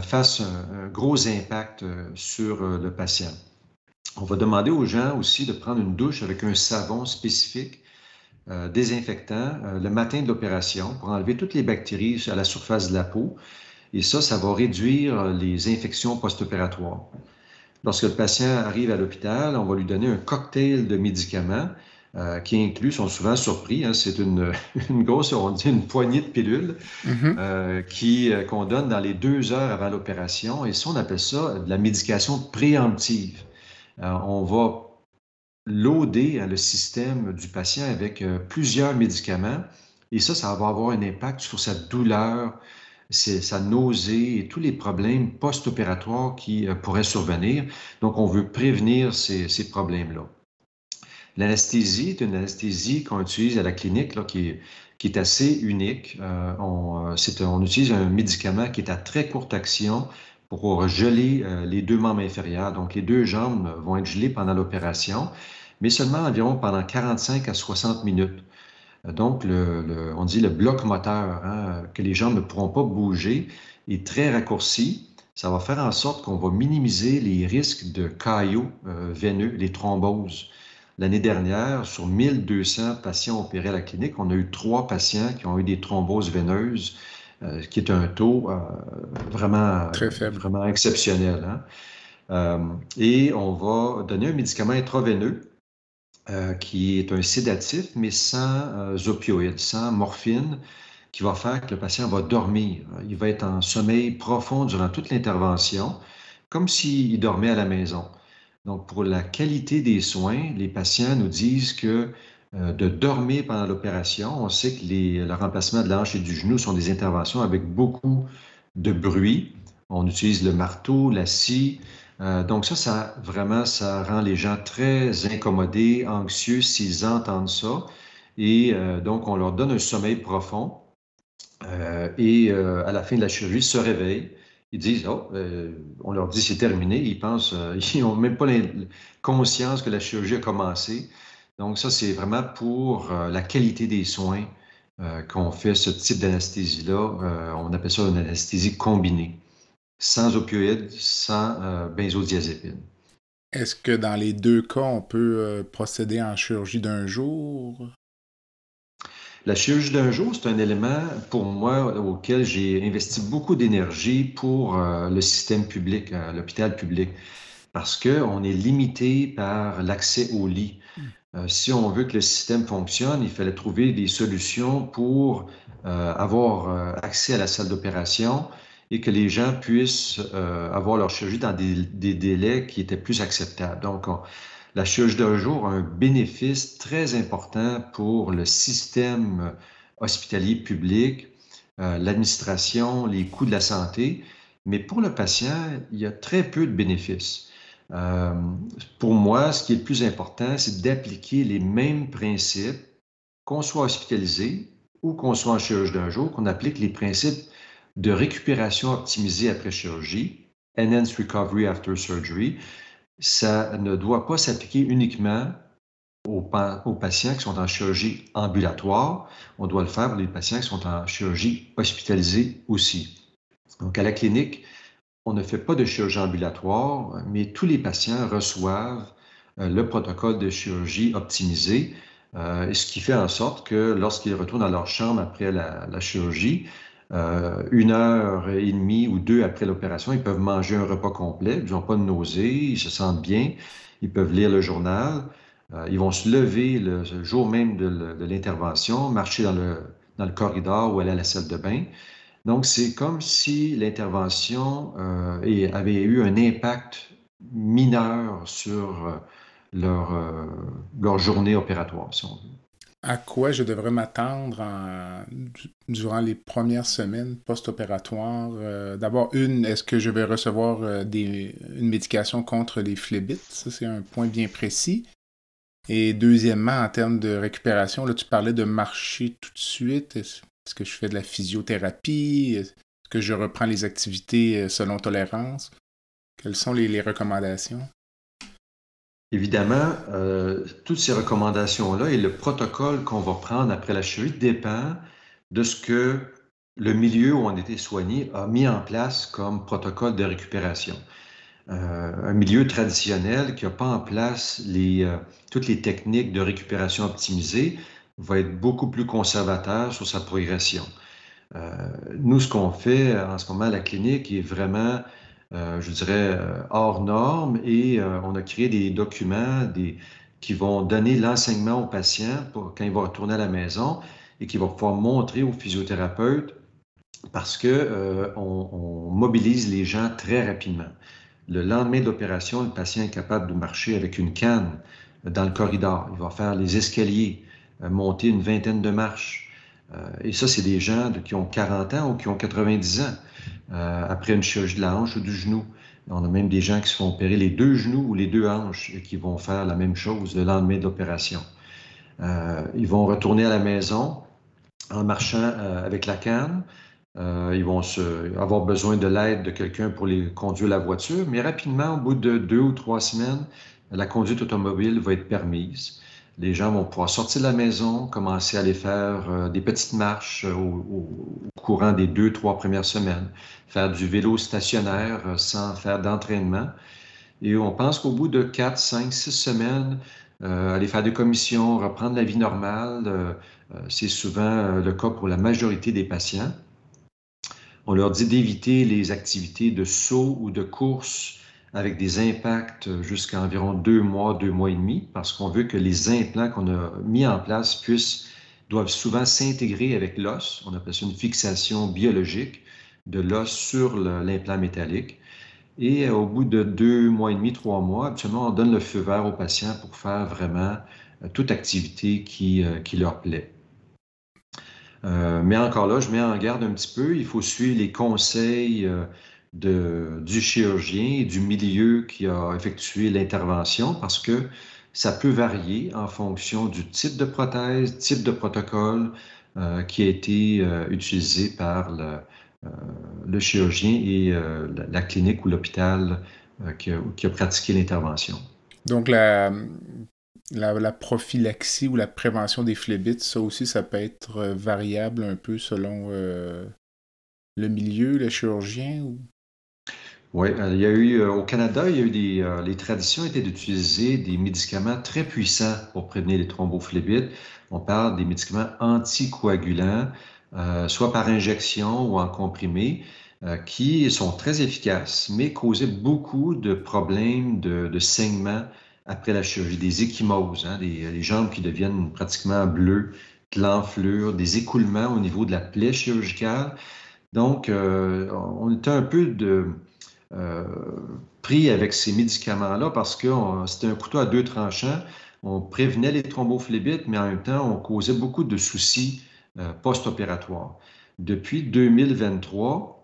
fasse un, gros impact sur le patient. On va demander aux gens aussi de prendre une douche avec un savon spécifique euh, désinfectant euh, le matin de l'opération pour enlever toutes les bactéries à la surface de la peau. Et ça, ça va réduire les infections post-opératoires. Lorsque le patient arrive à l'hôpital, on va lui donner un cocktail de médicaments euh, qui inclut, sont souvent surpris, hein, c'est *laughs* une, grosse, on dit une poignée de pilules mm-hmm. qui, qu'on donne dans les deux heures avant l'opération. Et ça, on appelle ça de la médication préemptive. Euh, on va loader hein, le système du patient avec euh, plusieurs médicaments et ça, ça va avoir un impact sur sa douleur, sa nausée et tous les problèmes post-opératoires qui euh, pourraient survenir. Donc, on veut prévenir ces, problèmes-là. L'anesthésie est une anesthésie qu'on utilise à la clinique qui, est, assez unique. on, on, utilise un médicament qui est à très courte action, pour geler euh, les deux membres inférieurs. Donc, les deux jambes vont être gelées pendant l'opération, mais seulement environ pendant 45 à 60 minutes. Euh, donc, on dit le bloc moteur, hein, que les jambes ne pourront pas bouger, est très raccourci. Ça va faire en sorte qu'on va minimiser les risques de caillots euh, veineux, les thromboses. L'année dernière, sur 1200 patients opérés à la clinique, on a eu trois patients qui ont eu des thromboses veineuses euh, qui est un taux euh, vraiment, vraiment exceptionnel. Hein. Euh, et on va donner un médicament intraveineux qui est un sédatif, mais sans opioïdes, sans morphine, qui va faire que le patient va dormir. Il va être en sommeil profond durant toute l'intervention, comme s'il dormait à la maison. Donc, pour la qualité des soins, les patients nous disent que euh, de dormir pendant l'opération. On sait que le remplacement de la et du genou sont des interventions avec beaucoup de bruit. On utilise le marteau, la scie. Euh, donc ça, ça vraiment, ça rend les gens très incommodés, anxieux s'ils entendent ça. Et donc, on leur donne un sommeil profond. et à la fin de la chirurgie, se réveillent. Ils disent, oh, on leur dit c'est terminé. Ils pensent, *laughs* ils n'ont même pas conscience que la chirurgie a commencé. Donc, ça, c'est vraiment pour la qualité des soins qu'on fait ce type d'anesthésie-là. on appelle ça une anesthésie combinée sans opioïdes, sans euh, benzodiazépine. Est-ce que dans les deux cas, on peut euh, procéder en chirurgie d'un jour? La chirurgie d'un jour, c'est un élément pour moi auquel j'ai investi beaucoup d'énergie pour euh, le système public, l'hôpital public, parce qu'on est limité par l'accès au lit. Hmm. si on veut que le système fonctionne, il fallait trouver des solutions pour avoir accès à la salle d'opération, et que les gens puissent euh, avoir leur chirurgie dans des, délais qui étaient plus acceptables. Donc, la chirurgie d'un jour a un bénéfice très important pour le système hospitalier public, euh, l'administration, les coûts de la santé, mais pour le patient, il y a très peu de bénéfices. Euh, pour moi, ce qui est le plus important, c'est d'appliquer les mêmes principes, qu'on soit hospitalisé ou qu'on soit en chirurgie d'un jour, qu'on applique les principes de récupération optimisée après chirurgie, Enhanced Recovery After Surgery, ça ne doit pas s'appliquer uniquement aux, patients qui sont en chirurgie ambulatoire. On doit le faire pour les patients qui sont en chirurgie hospitalisée aussi. Donc, à la clinique, on ne fait pas de chirurgie ambulatoire, mais tous les patients reçoivent euh, le protocole de chirurgie optimisé, euh, ce qui fait en sorte que lorsqu'ils retournent dans leur chambre après la chirurgie, euh, une heure et demie ou deux après l'opération, ils peuvent manger un repas complet, ils n'ont pas de nausées, ils se sentent bien, ils peuvent lire le journal, euh, ils vont se lever le, jour même de, l'intervention, marcher dans le, dans le corridor ou aller à la salle de bain. Donc, c'est comme si l'intervention euh, avait eu un impact mineur sur leur, leur journée opératoire, si on veut à quoi je devrais m'attendre durant les premières semaines post-opératoires. Euh, d'abord, une, est-ce que je vais recevoir euh, une médication contre les phlébites? Ça, c'est un point bien précis. Et deuxièmement, en termes de récupération, là, tu parlais de marcher tout de suite. Est-ce que je fais de la physiothérapie? Est-ce que je reprends les activités euh, selon tolérance? Quelles sont les recommandations? Évidemment, euh, toutes ces recommandations-là et le protocole qu'on va prendre après la chirurgie dépend de ce que le milieu où on était soigné a mis en place comme protocole de récupération. Euh, un milieu traditionnel qui n'a pas en place les, euh, toutes les techniques de récupération optimisées va être beaucoup plus conservateur sur sa progression. nous, ce qu'on fait en ce moment à la clinique est vraiment euh, je dirais, euh, hors normes et euh, on a créé des documents des, qui vont donner l'enseignement au patient pour, quand il va retourner à la maison et qui va pouvoir montrer au physiothérapeute parce que on, mobilise les gens très rapidement. Le lendemain de l'opération, le patient est capable de marcher avec une canne dans le corridor. Il va faire les escaliers, monter une vingtaine de marches. et ça, c'est des gens qui ont 40 ans ou qui ont 90 ans. Euh, après une chirurgie de la hanche ou du genou. On a même des gens qui se font opérer les deux genoux ou les deux hanches et qui vont faire la même chose le lendemain de l'opération. Euh, ils vont retourner à la maison en marchant euh, avec la canne. ils vont avoir besoin de l'aide de quelqu'un pour les conduire la voiture, mais rapidement, au bout de deux ou trois semaines, la conduite automobile va être permise les gens vont pouvoir sortir de la maison, commencer à aller faire euh, des petites marches euh, au, courant des deux, trois premières semaines, faire du vélo stationnaire euh, sans faire d'entraînement. Et on pense qu'au bout de quatre, cinq, six semaines, aller faire des commissions, reprendre la vie normale, c'est souvent le cas pour la majorité des patients. On leur dit d'éviter les activités de saut ou de course avec des impacts jusqu'à environ deux mois, deux mois et demi, parce qu'on veut que les implants qu'on a mis en place puissent, doivent souvent s'intégrer avec l'os. On appelle ça une fixation biologique de l'os sur l'implant métallique. Et euh, au bout de deux mois et demi, trois mois, habituellement, on donne le feu vert aux patients pour faire vraiment euh, toute activité qui, euh, qui leur plaît. mais encore là, je mets en garde un petit peu. Il faut suivre les conseils du chirurgien et du milieu qui a effectué l'intervention parce que Ça peut varier en fonction du type de prothèse, type de protocole qui a été utilisé par le, chirurgien et la, clinique ou l'hôpital qui, a pratiqué l'intervention. Donc, la, la, prophylaxie ou la prévention des phlébites, ça aussi, ça peut être euh, variable un peu selon euh, le milieu, le chirurgien ou... Oui, euh, il y a eu au Canada, il y a eu des, les traditions étaient d'utiliser des médicaments très puissants pour prévenir les thrombophlébites. On parle des médicaments anticoagulants, soit par injection ou en comprimé, qui sont très efficaces, mais causaient beaucoup de problèmes de, de saignement après la chirurgie, des échymoses, hein, des, jambes qui deviennent pratiquement bleues, de l'enflure, des écoulements au niveau de la plaie chirurgicale. Donc, euh, on était un peu de, euh, pris avec ces médicaments-là parce que c'était un couteau à deux tranchants. On prévenait les thrombophlébites, mais en même temps, on causait beaucoup de soucis euh, post-opératoires. Depuis 2023,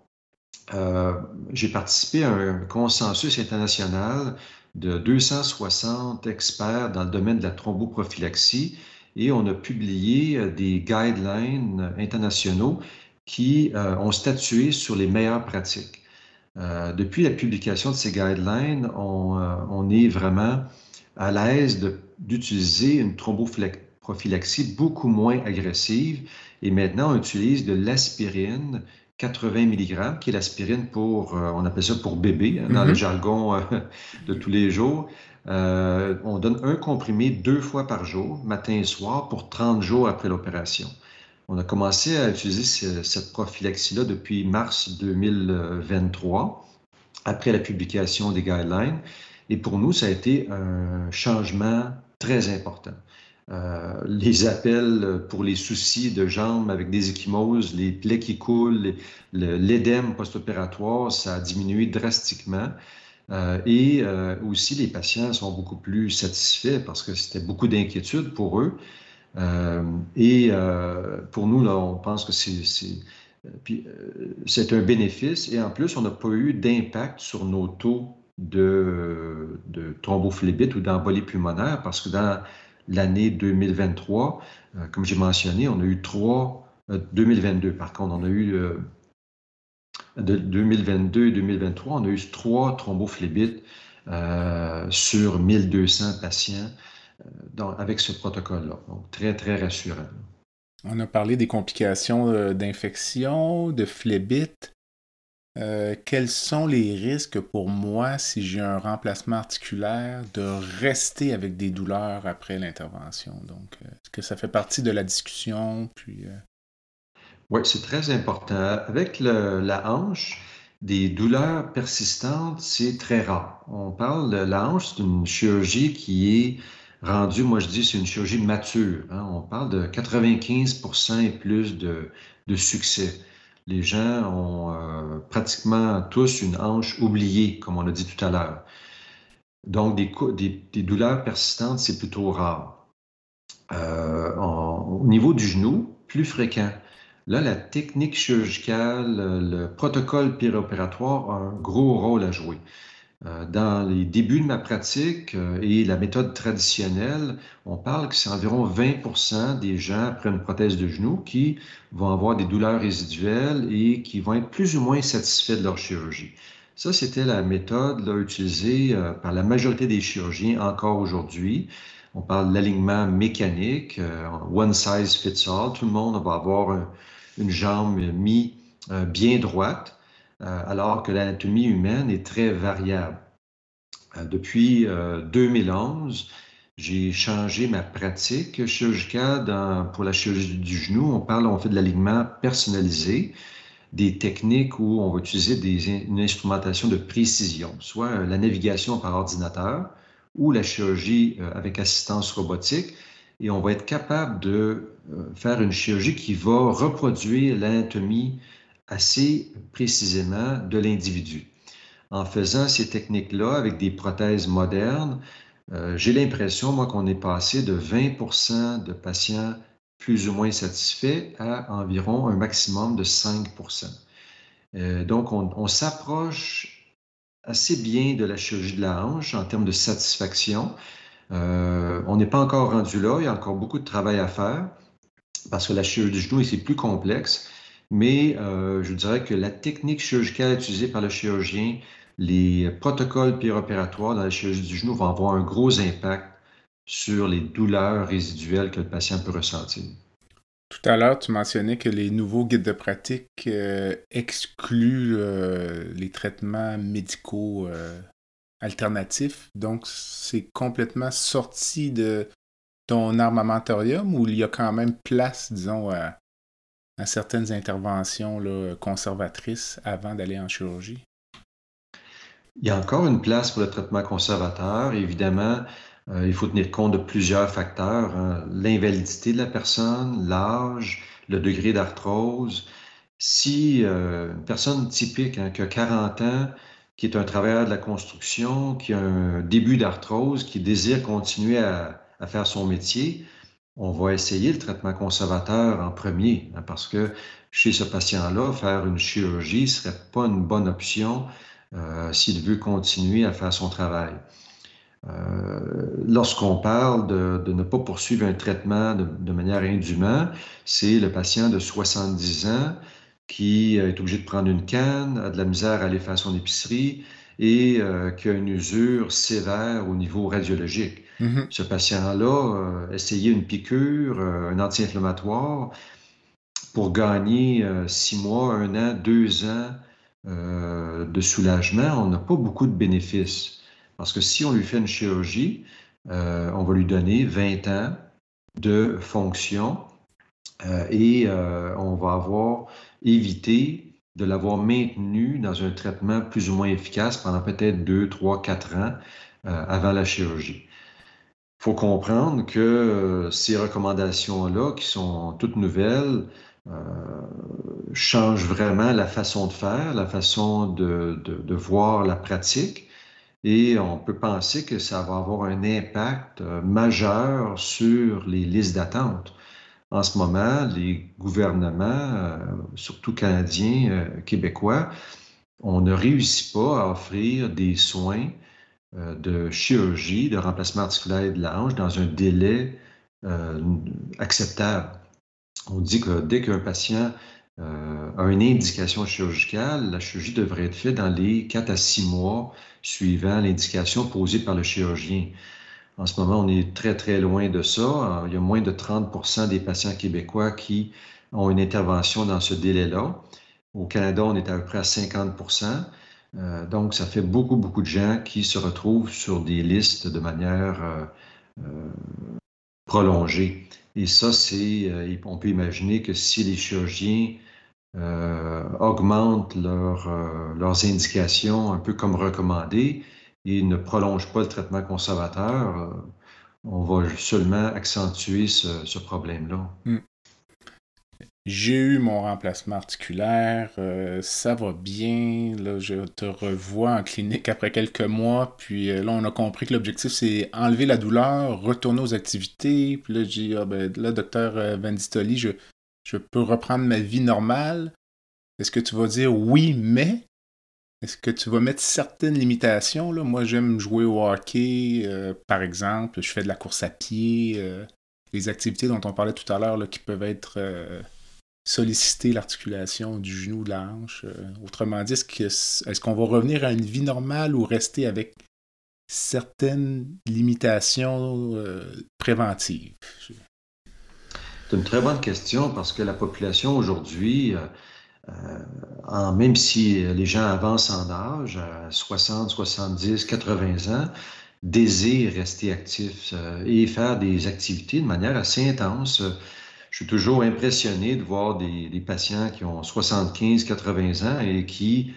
j'ai participé à un consensus international de 260 experts dans le domaine de la thromboprophylaxie et on a publié euh, des guidelines internationaux qui euh, ont statué sur les meilleures pratiques. Euh, depuis la publication de ces guidelines, on, est vraiment à l'aise d'utiliser une thromboprophylaxie beaucoup moins agressive et maintenant on utilise de l'aspirine 80 mg, qui est l'aspirine pour, euh, on appelle ça pour bébé, hein, dans le mhm. jargon euh, de tous les jours. Euh, on donne un comprimé deux fois par jour, matin et soir, pour 30 jours après l'opération. On a commencé à utiliser cette prophylaxie-là depuis mars 2023, après la publication des guidelines. Et pour nous, ça a été un changement très important. Euh, les appels pour les soucis de jambes avec des échymoses, les plaies qui coulent, l'édème post-opératoire, ça a diminué drastiquement. Euh, et euh, aussi, les patients sont beaucoup plus satisfaits parce que c'était beaucoup d'inquiétude pour eux. Et pour nous, on pense que c'est un bénéfice. Et en plus, on n'a pas eu d'impact sur nos taux de, de thrombophlébite ou d'embolie pulmonaire parce que dans l'année 2023. Euh, comme j'ai mentionné, on a eu trois, 2022 euh, par contre, on a eu euh, de 2022 et 2023, on a eu trois thrombophllébites sur 1200 patients avec ce protocole-là. Donc, très, très rassurant. On a parlé des complications d'infection, de phlébite. Euh, quels sont les risques pour moi si j'ai un remplacement articulaire de rester avec des douleurs après l'intervention? Donc, euh, est-ce que ça fait partie de la discussion? Puis, euh? Oui, c'est très important. Avec la hanche, des douleurs persistantes, c'est très rare. On parle de la hanche, c'est une chirurgie qui est rendue, moi je dis, c'est une chirurgie mature. Hein. On parle de 95% et plus de, de succès les gens ont euh, pratiquement tous une hanche oubliée, comme on a dit tout à l'heure. Donc, des, douleurs persistantes, c'est plutôt rare. Euh, au niveau du genou, plus fréquent. Là, la technique chirurgicale, le protocole péropératoire a un gros rôle à jouer. Euh, dans les débuts de ma pratique euh, et la méthode traditionnelle, on parle que c'est environ 20% des gens après une prothèse de genou qui vont avoir des douleurs résiduelles et qui vont être plus ou moins satisfaits de leur chirurgie. Ça, c'était la méthode utilisée euh, par la majorité des chirurgiens encore aujourd'hui. On parle de l'alignement mécanique, one size fits all. Tout le monde va avoir une jambe mise bien droite. Euh, alors que l'anatomie humaine est très variable. Euh, depuis 2011, euh, j'ai changé ma pratique chirurgicale pour la chirurgie du genou. On parle, on fait de l'alignement personnalisé, des techniques où on va utiliser une instrumentation de précision, soit la navigation par ordinateur ou la chirurgie avec assistance robotique. Et on va être capable de faire une chirurgie qui va reproduire l'anatomie assez précisément de l'individu. En faisant ces techniques-là avec des prothèses modernes, euh, j'ai l'impression, moi, qu'on est passé de 20% de patients plus ou moins satisfaits à environ un maximum de 5% euh, Donc, on, on s'approche assez bien de la chirurgie de la hanche en termes de satisfaction. on n'est pas encore rendu là, il y a encore beaucoup de travail à faire parce que la chirurgie du genou, c'est plus complexe. Mais je dirais que la technique chirurgicale utilisée par le chirurgien, les protocoles péropératoires dans la chirurgie du genou vont avoir un gros impact sur les douleurs résiduelles que le patient peut ressentir. Tout à l'heure, tu mentionnais que les nouveaux guides de pratique euh, excluent euh, les traitements médicaux euh, alternatifs. Donc, c'est complètement sorti de ton armamentarium où il y a quand même place, disons, à, à certaines interventions conservatrices avant d'aller en chirurgie? Il y a encore une place pour le traitement conservateur. Évidemment, euh, il faut tenir compte de plusieurs facteurs. Hein. L'invalidité de la personne, l'âge, le degré d'arthrose. Si euh, une personne typique hein, qui a 40 ans, qui est un travailleur de la construction, qui a un début d'arthrose, qui désire continuer à, faire son métier, on va essayer le traitement conservateur en premier, hein, parce que chez ce patient-là, faire une chirurgie ne serait pas une bonne option euh, s'il veut continuer à faire son travail. Euh, lorsqu'on parle de, ne pas poursuivre un traitement de, manière indue, c'est le patient de 70 ans qui est obligé de prendre une canne, a de la misère à aller faire son épicerie et euh, qui a une usure sévère au niveau radiologique. Mm-hmm. Ce patient-là, essayer une piqûre, un anti-inflammatoire, pour gagner six mois, un an, deux ans euh, de soulagement, on n'a pas beaucoup de bénéfices. Parce que si on lui fait une chirurgie, euh, on va lui donner 20 ans de fonction euh, et on va avoir évité de l'avoir maintenu dans un traitement plus ou moins efficace pendant peut-être 2, 3, 4 ans avant la chirurgie. Faut comprendre que ces recommandations-là, qui sont toutes nouvelles, euh, change vraiment la façon de faire, la façon de, de, voir la pratique. Et on peut penser que ça va avoir un impact euh, majeur sur les listes d'attente. En ce moment, les gouvernements, euh, surtout canadiens, québécois, on ne réussit pas à offrir des soins de chirurgie, de remplacement articulaire de la hanche dans un délai acceptable. On dit que dès qu'un patient euh, a une indication chirurgicale, la chirurgie devrait être faite dans les 4 à 6 mois suivant l'indication posée par le chirurgien. En ce moment, on est très, très loin de ça. Il y a moins de 30% des patients québécois qui ont une intervention dans ce délai-là. Au Canada, on est à peu près à 50 euh, Donc, ça fait beaucoup, beaucoup de gens qui se retrouvent sur des listes de manière euh, prolongée. Et ça, c'est, euh, on peut imaginer que si les chirurgiens euh, augmentent euh, leurs indications un peu comme recommandé et ne prolongent pas le traitement conservateur, on va seulement accentuer ce, problème-là. Hmm. J'ai eu mon remplacement articulaire, euh, ça va bien. Là, je te revois en clinique après quelques mois. Puis euh, là, on a compris que l'objectif, c'est enlever la douleur, retourner aux activités. Puis là, j'ai dit, ah, ben, là, docteur euh, Vandistoli, je, je peux reprendre ma vie normale. Est-ce que tu vas dire oui, mais? Est-ce que tu vas mettre certaines limitations? Là? Moi, j'aime jouer au hockey, par exemple. Je fais de la course à pied. les activités dont on parlait tout à l'heure qui peuvent être solliciter l'articulation du genou, de la hanche. Euh, autrement dit, est-ce qu'on va revenir à une vie normale ou rester avec certaines limitations euh, préventives? C'est une très bonne question parce que la population aujourd'hui, euh, même si les gens avancent en âge, à 60, 70, 80 ans, désirent rester actifs et faire des activités de manière assez intense je suis toujours impressionné de voir des, patients qui ont 75, 80 ans et qui,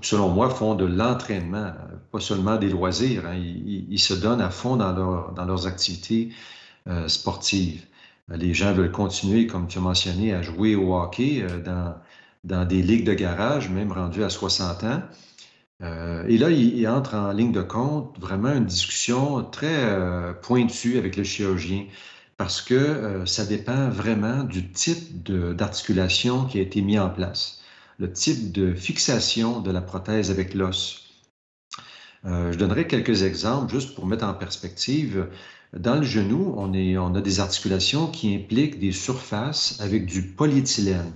selon moi, font de l'entraînement, pas seulement des loisirs. Hein. Ils, se donnent à fond dans, leurs activités euh, sportives. Les gens veulent continuer, comme tu as mentionné, à jouer au hockey euh, dans, dans des ligues de garage, même rendus à 60 ans. Euh, et là, il, il, entre en ligne de compte vraiment une discussion très pointue avec le chirurgien parce que euh, ça dépend vraiment du type d'articulation qui a été mis en place, le type de fixation de la prothèse avec l'os. Euh, je donnerai quelques exemples juste pour mettre en perspective. Dans le genou, on, est, on a des articulations qui impliquent des surfaces avec du polyéthylène.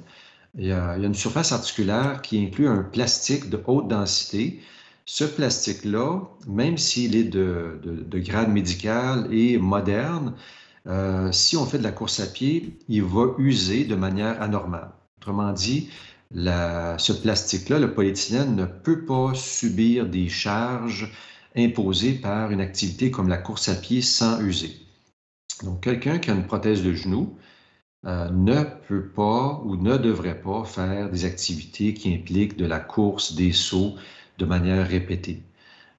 Il y, a, une surface articulaire qui inclut un plastique de haute densité. Ce plastique-là, même s'il est de, grade médical et moderne, euh, si on fait de la course à pied, il va user de manière anormale. Autrement dit, ce plastique-là, le polyéthylène, ne peut pas subir des charges imposées par une activité comme la course à pied sans user. Donc, quelqu'un qui a une prothèse de genou euh, ne peut pas ou ne devrait pas faire des activités qui impliquent de la course, des sauts de manière répétée.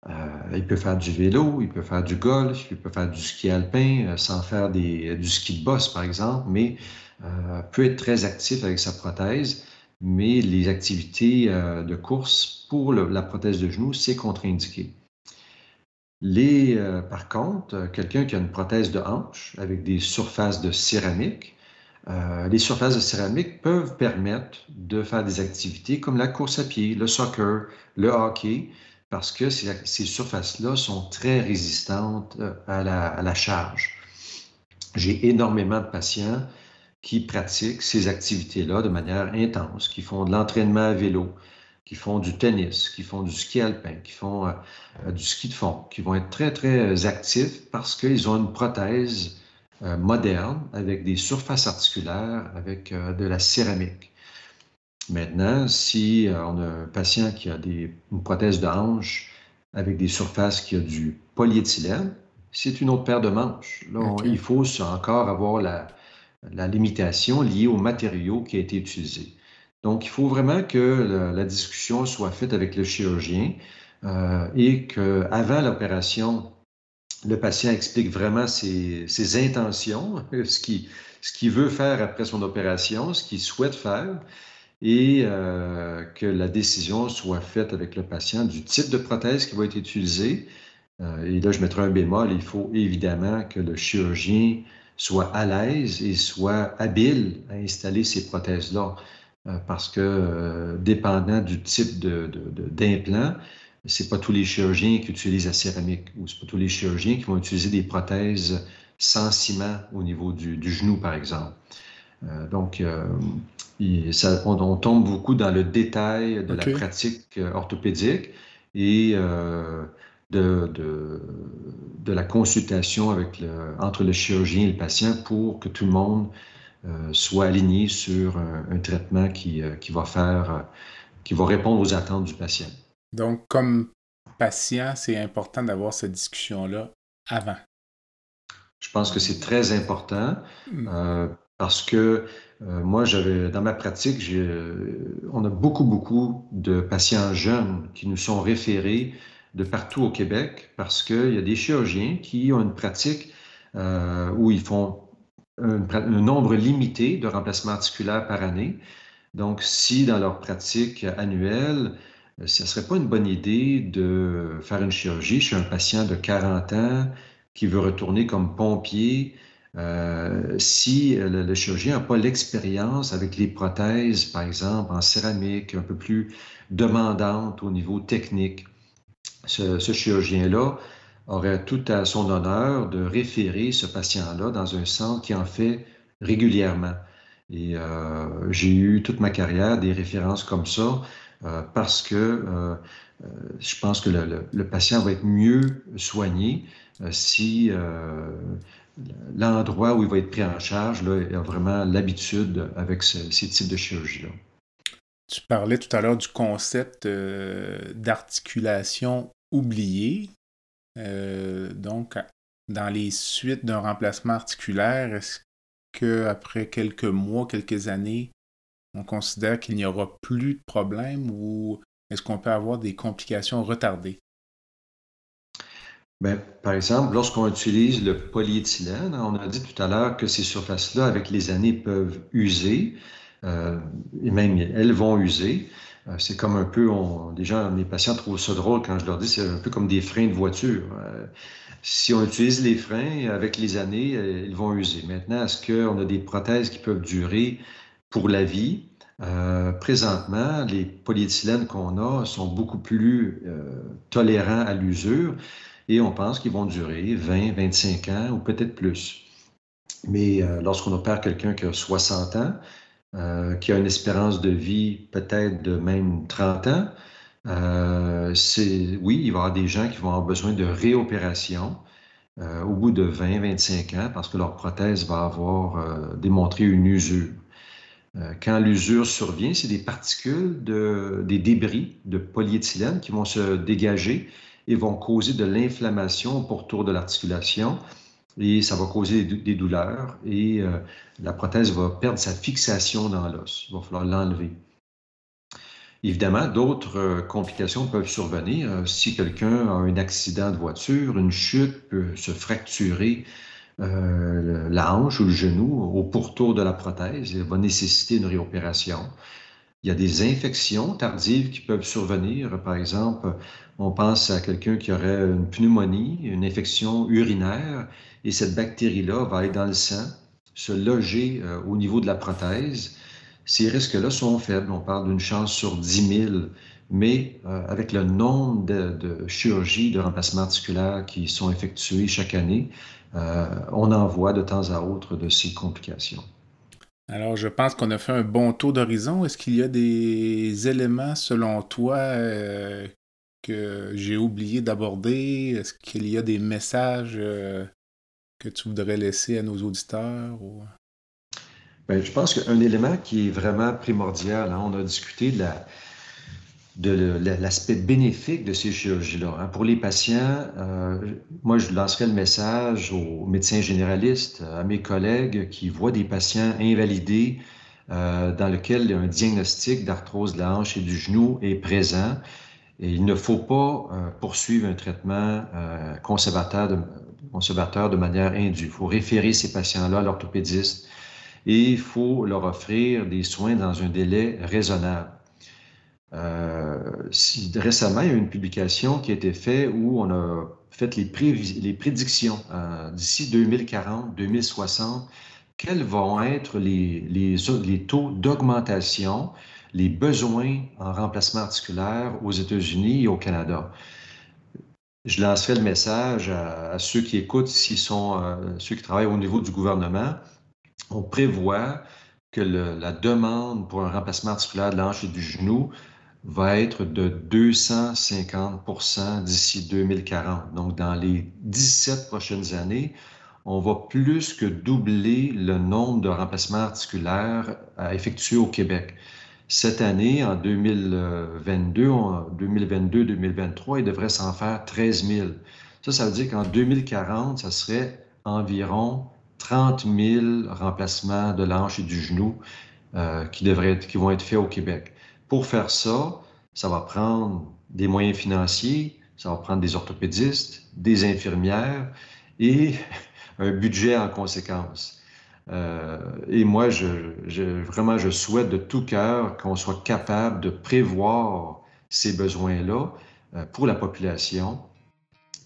Euh, il peut faire du vélo, il peut faire du golf, il peut faire du ski alpin euh, sans faire des, du ski de bosse, par exemple, mais euh, peut être très actif avec sa prothèse. Mais les activités euh, de course pour la prothèse de genou, c'est contre-indiqué. Les, euh, par contre, quelqu'un qui a une prothèse de hanche avec des surfaces de céramique, les surfaces de céramique peuvent permettre de faire des activités comme la course à pied, le soccer, le hockey, parce que ces surfaces-là sont très résistantes euh, à la, à la charge. J'ai énormément de patients qui pratiquent ces activités-là de manière intense, qui font de l'entraînement à vélo, qui font du tennis, qui font du ski alpin, qui font euh, euh du ski de fond, qui vont être très, très actifs parce qu'ils ont une prothèse moderne avec des surfaces articulaires, avec de la céramique. Maintenant, si euh, on a un patient qui a des, une prothèse de hanche avec des surfaces qui a du polyéthylène, c'est une autre paire de manches. Là, on, il faut encore avoir la, la, limitation liée au matériau qui a été utilisé. Donc, il faut vraiment que la, la discussion soit faite avec le chirurgien euh, et qu'avant l'opération, le patient explique vraiment ses, ses intentions, *laughs* ce qu'il ce qu veut faire après son opération, ce qu'il souhaite faire et euh, que la décision soit faite avec le patient du type de prothèse qui va être utilisée. Euh, et là, je mettrai un bémol, il faut évidemment que le chirurgien soit à l'aise et soit habile à installer ces prothèses-là. Euh, parce que dépendant du type d'implant, de, c'est pas tous les chirurgiens qui utilisent la céramique ou c'est pas tous les chirurgiens qui vont utiliser des prothèses sans ciment au niveau du, du genou, par exemple. Euh, donc, euh, ça, on, on, tombe beaucoup dans le détail de okay. la pratique euh, orthopédique et euh, de, de, de, la consultation avec le, entre le chirurgien et le patient pour que tout le monde euh, soit aligné sur un, un traitement qui, qui, va faire, qui va répondre aux attentes du patient. Donc, comme patient, c'est important d'avoir cette discussion-là avant. Je pense que c'est très important. Mm. Euh, parce que euh, moi, j'avais dans ma pratique, euh, on a beaucoup, beaucoup de patients jeunes qui nous sont référés de partout au Québec parce qu'il y a des chirurgiens qui ont une pratique euh, où ils font un, un, nombre limité de remplacements articulaires par année. Donc, si dans leur pratique annuelle, ce ne serait pas une bonne idée de faire une chirurgie chez un patient de 40 ans qui veut retourner comme pompier euh, si le, le chirurgien n'a pas l'expérience avec les prothèses, par exemple, en céramique, un peu plus demandante au niveau technique, ce, chirurgien-là aurait tout à son honneur de référer ce patient-là dans un centre qui en fait régulièrement. Et euh, j'ai eu toute ma carrière des références comme ça euh, parce que euh, euh je pense que le, patient va être mieux soigné euh, si euh, l'endroit où il va être pris en charge là, a vraiment l'habitude avec ce, ces types de chirurgie-là. Tu parlais tout à l'heure du concept euh, d'articulation oubliée. Euh, donc, dans les suites d'un remplacement articulaire, est-ce qu'après quelques mois, quelques années, on considère qu'il n'y aura plus de problème ou est-ce qu'on peut avoir des complications retardées? Bien, par exemple, lorsqu'on utilise le polyéthylène, on a dit tout à l'heure que ces surfaces-là, avec les années, peuvent user, euh, et même elles vont user. Euh, c'est comme un peu, on, les gens, les patients trouvent ça drôle quand je leur dis, c'est un peu comme des freins de voiture. Euh, si on utilise les freins, avec les années, ils vont user. Maintenant, est-ce qu'on a des prothèses qui peuvent durer pour la vie? Présentement, les polyéthylènes qu'on a sont beaucoup plus tolérants à l'usure et on pense qu'ils vont durer 20, 25 ans ou peut-être plus. Mais euh, lorsqu'on opère quelqu'un qui a 60 ans, qui a une espérance de vie peut-être de même 30 ans, c'est oui, il va y avoir des gens qui vont avoir besoin de réopération au bout de 20, 25 ans parce que leur prothèse va avoir démontré une usure. Euh, quand l'usure survient, c'est des particules, de, des débris de polyéthylène qui vont se dégager et vont causer de l'inflammation autour de l'articulation et ça va causer des douleurs et euh, la prothèse va perdre sa fixation dans l'os. Il va falloir l'enlever. Évidemment, d'autres euh, complications peuvent survenir. si quelqu'un a un accident de voiture, une chute peut se fracturer euh, la hanche ou le genou au pourtour de la prothèse. Il va nécessiter une réopération. Il y a des infections tardives qui peuvent survenir. Par exemple, on pense à quelqu'un qui aurait une pneumonie, une infection urinaire, et cette bactérie-là va aller dans le sang, se loger euh, au niveau de la prothèse. Ces risques-là sont faibles. On parle d'une chance sur 10 000 mais euh, avec le nombre de, chirurgies de remplacement articulaire qui sont effectuées chaque année, euh, on en voit de temps à autre de ces complications. Alors, je pense qu'on a fait un bon tour d'horizon. Est-ce qu'il y a des éléments, selon toi, euh, que j'ai oublié d'aborder? Est-ce qu'il y a des messages euh, que tu voudrais laisser à nos auditeurs? Ben, je pense qu'un élément qui est vraiment primordial, hein, on a discuté de la, de l'aspect bénéfique de ces chirurgies-là. Hein. Pour les patients, euh, moi, je lancerai le message aux médecins généralistes, à mes collègues qui voient des patients invalidés euh, dans lesquels un diagnostic d'arthrose de la hanche et du genou est présent. Et il ne faut pas euh, poursuivre un traitement conservateur de manière indue. Il faut référer ces patients-là à l'orthopédiste et il faut leur offrir des soins dans un délai raisonnable. Euh, récemment, il y a eu une publication qui a été faite où on a fait les, prédictions euh, d'ici 2040, 2060, quels vont être les, taux d'augmentation, les besoins en remplacement articulaire aux États-Unis et au Canada. Je lancerai le message à, ceux qui écoutent, s'ils sont euh, ceux qui travaillent au niveau du gouvernement. On prévoit que la demande pour un remplacement articulaire de l'anche et du genou va être de 250% d'ici 2040. Donc, dans les 17 prochaines années, on va plus que doubler le nombre de remplacements articulaires à effectuer au Québec. Cette année, en 2022, 2022-2023, il devrait s'en faire 13 000. Ça, ça veut dire qu'en 2040, ça serait environ 30 000 remplacements de l'anche et du genou euh, qui, devraient être, qui vont être faits au Québec. Pour faire ça, ça va prendre des moyens financiers, ça va prendre des orthopédistes, des infirmières et *laughs* un budget en conséquence. Euh, et moi, vraiment, je souhaite de tout cœur qu'on soit capable de prévoir ces besoins-là euh, pour la population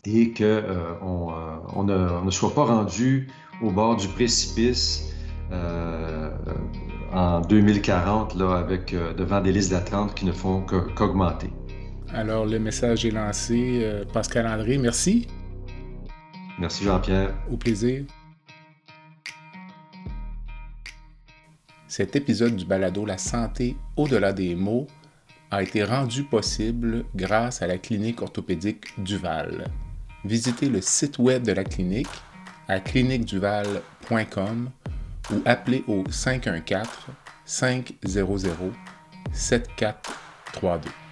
et qu'on euh, on, ne, soit pas rendu au bord du précipice en 2040 là, avec, euh, devant des listes d'attente qui ne font qu'augmenter. Alors, le message est lancé. Euh, Pascal André, merci. Merci Jean-Pierre. Au plaisir. Cet épisode du balado La santé au-delà des mots a été rendu possible grâce à la clinique orthopédique Duval. Visitez le site web de la clinique à cliniqueduval.com ou appelez au 514 500 7432.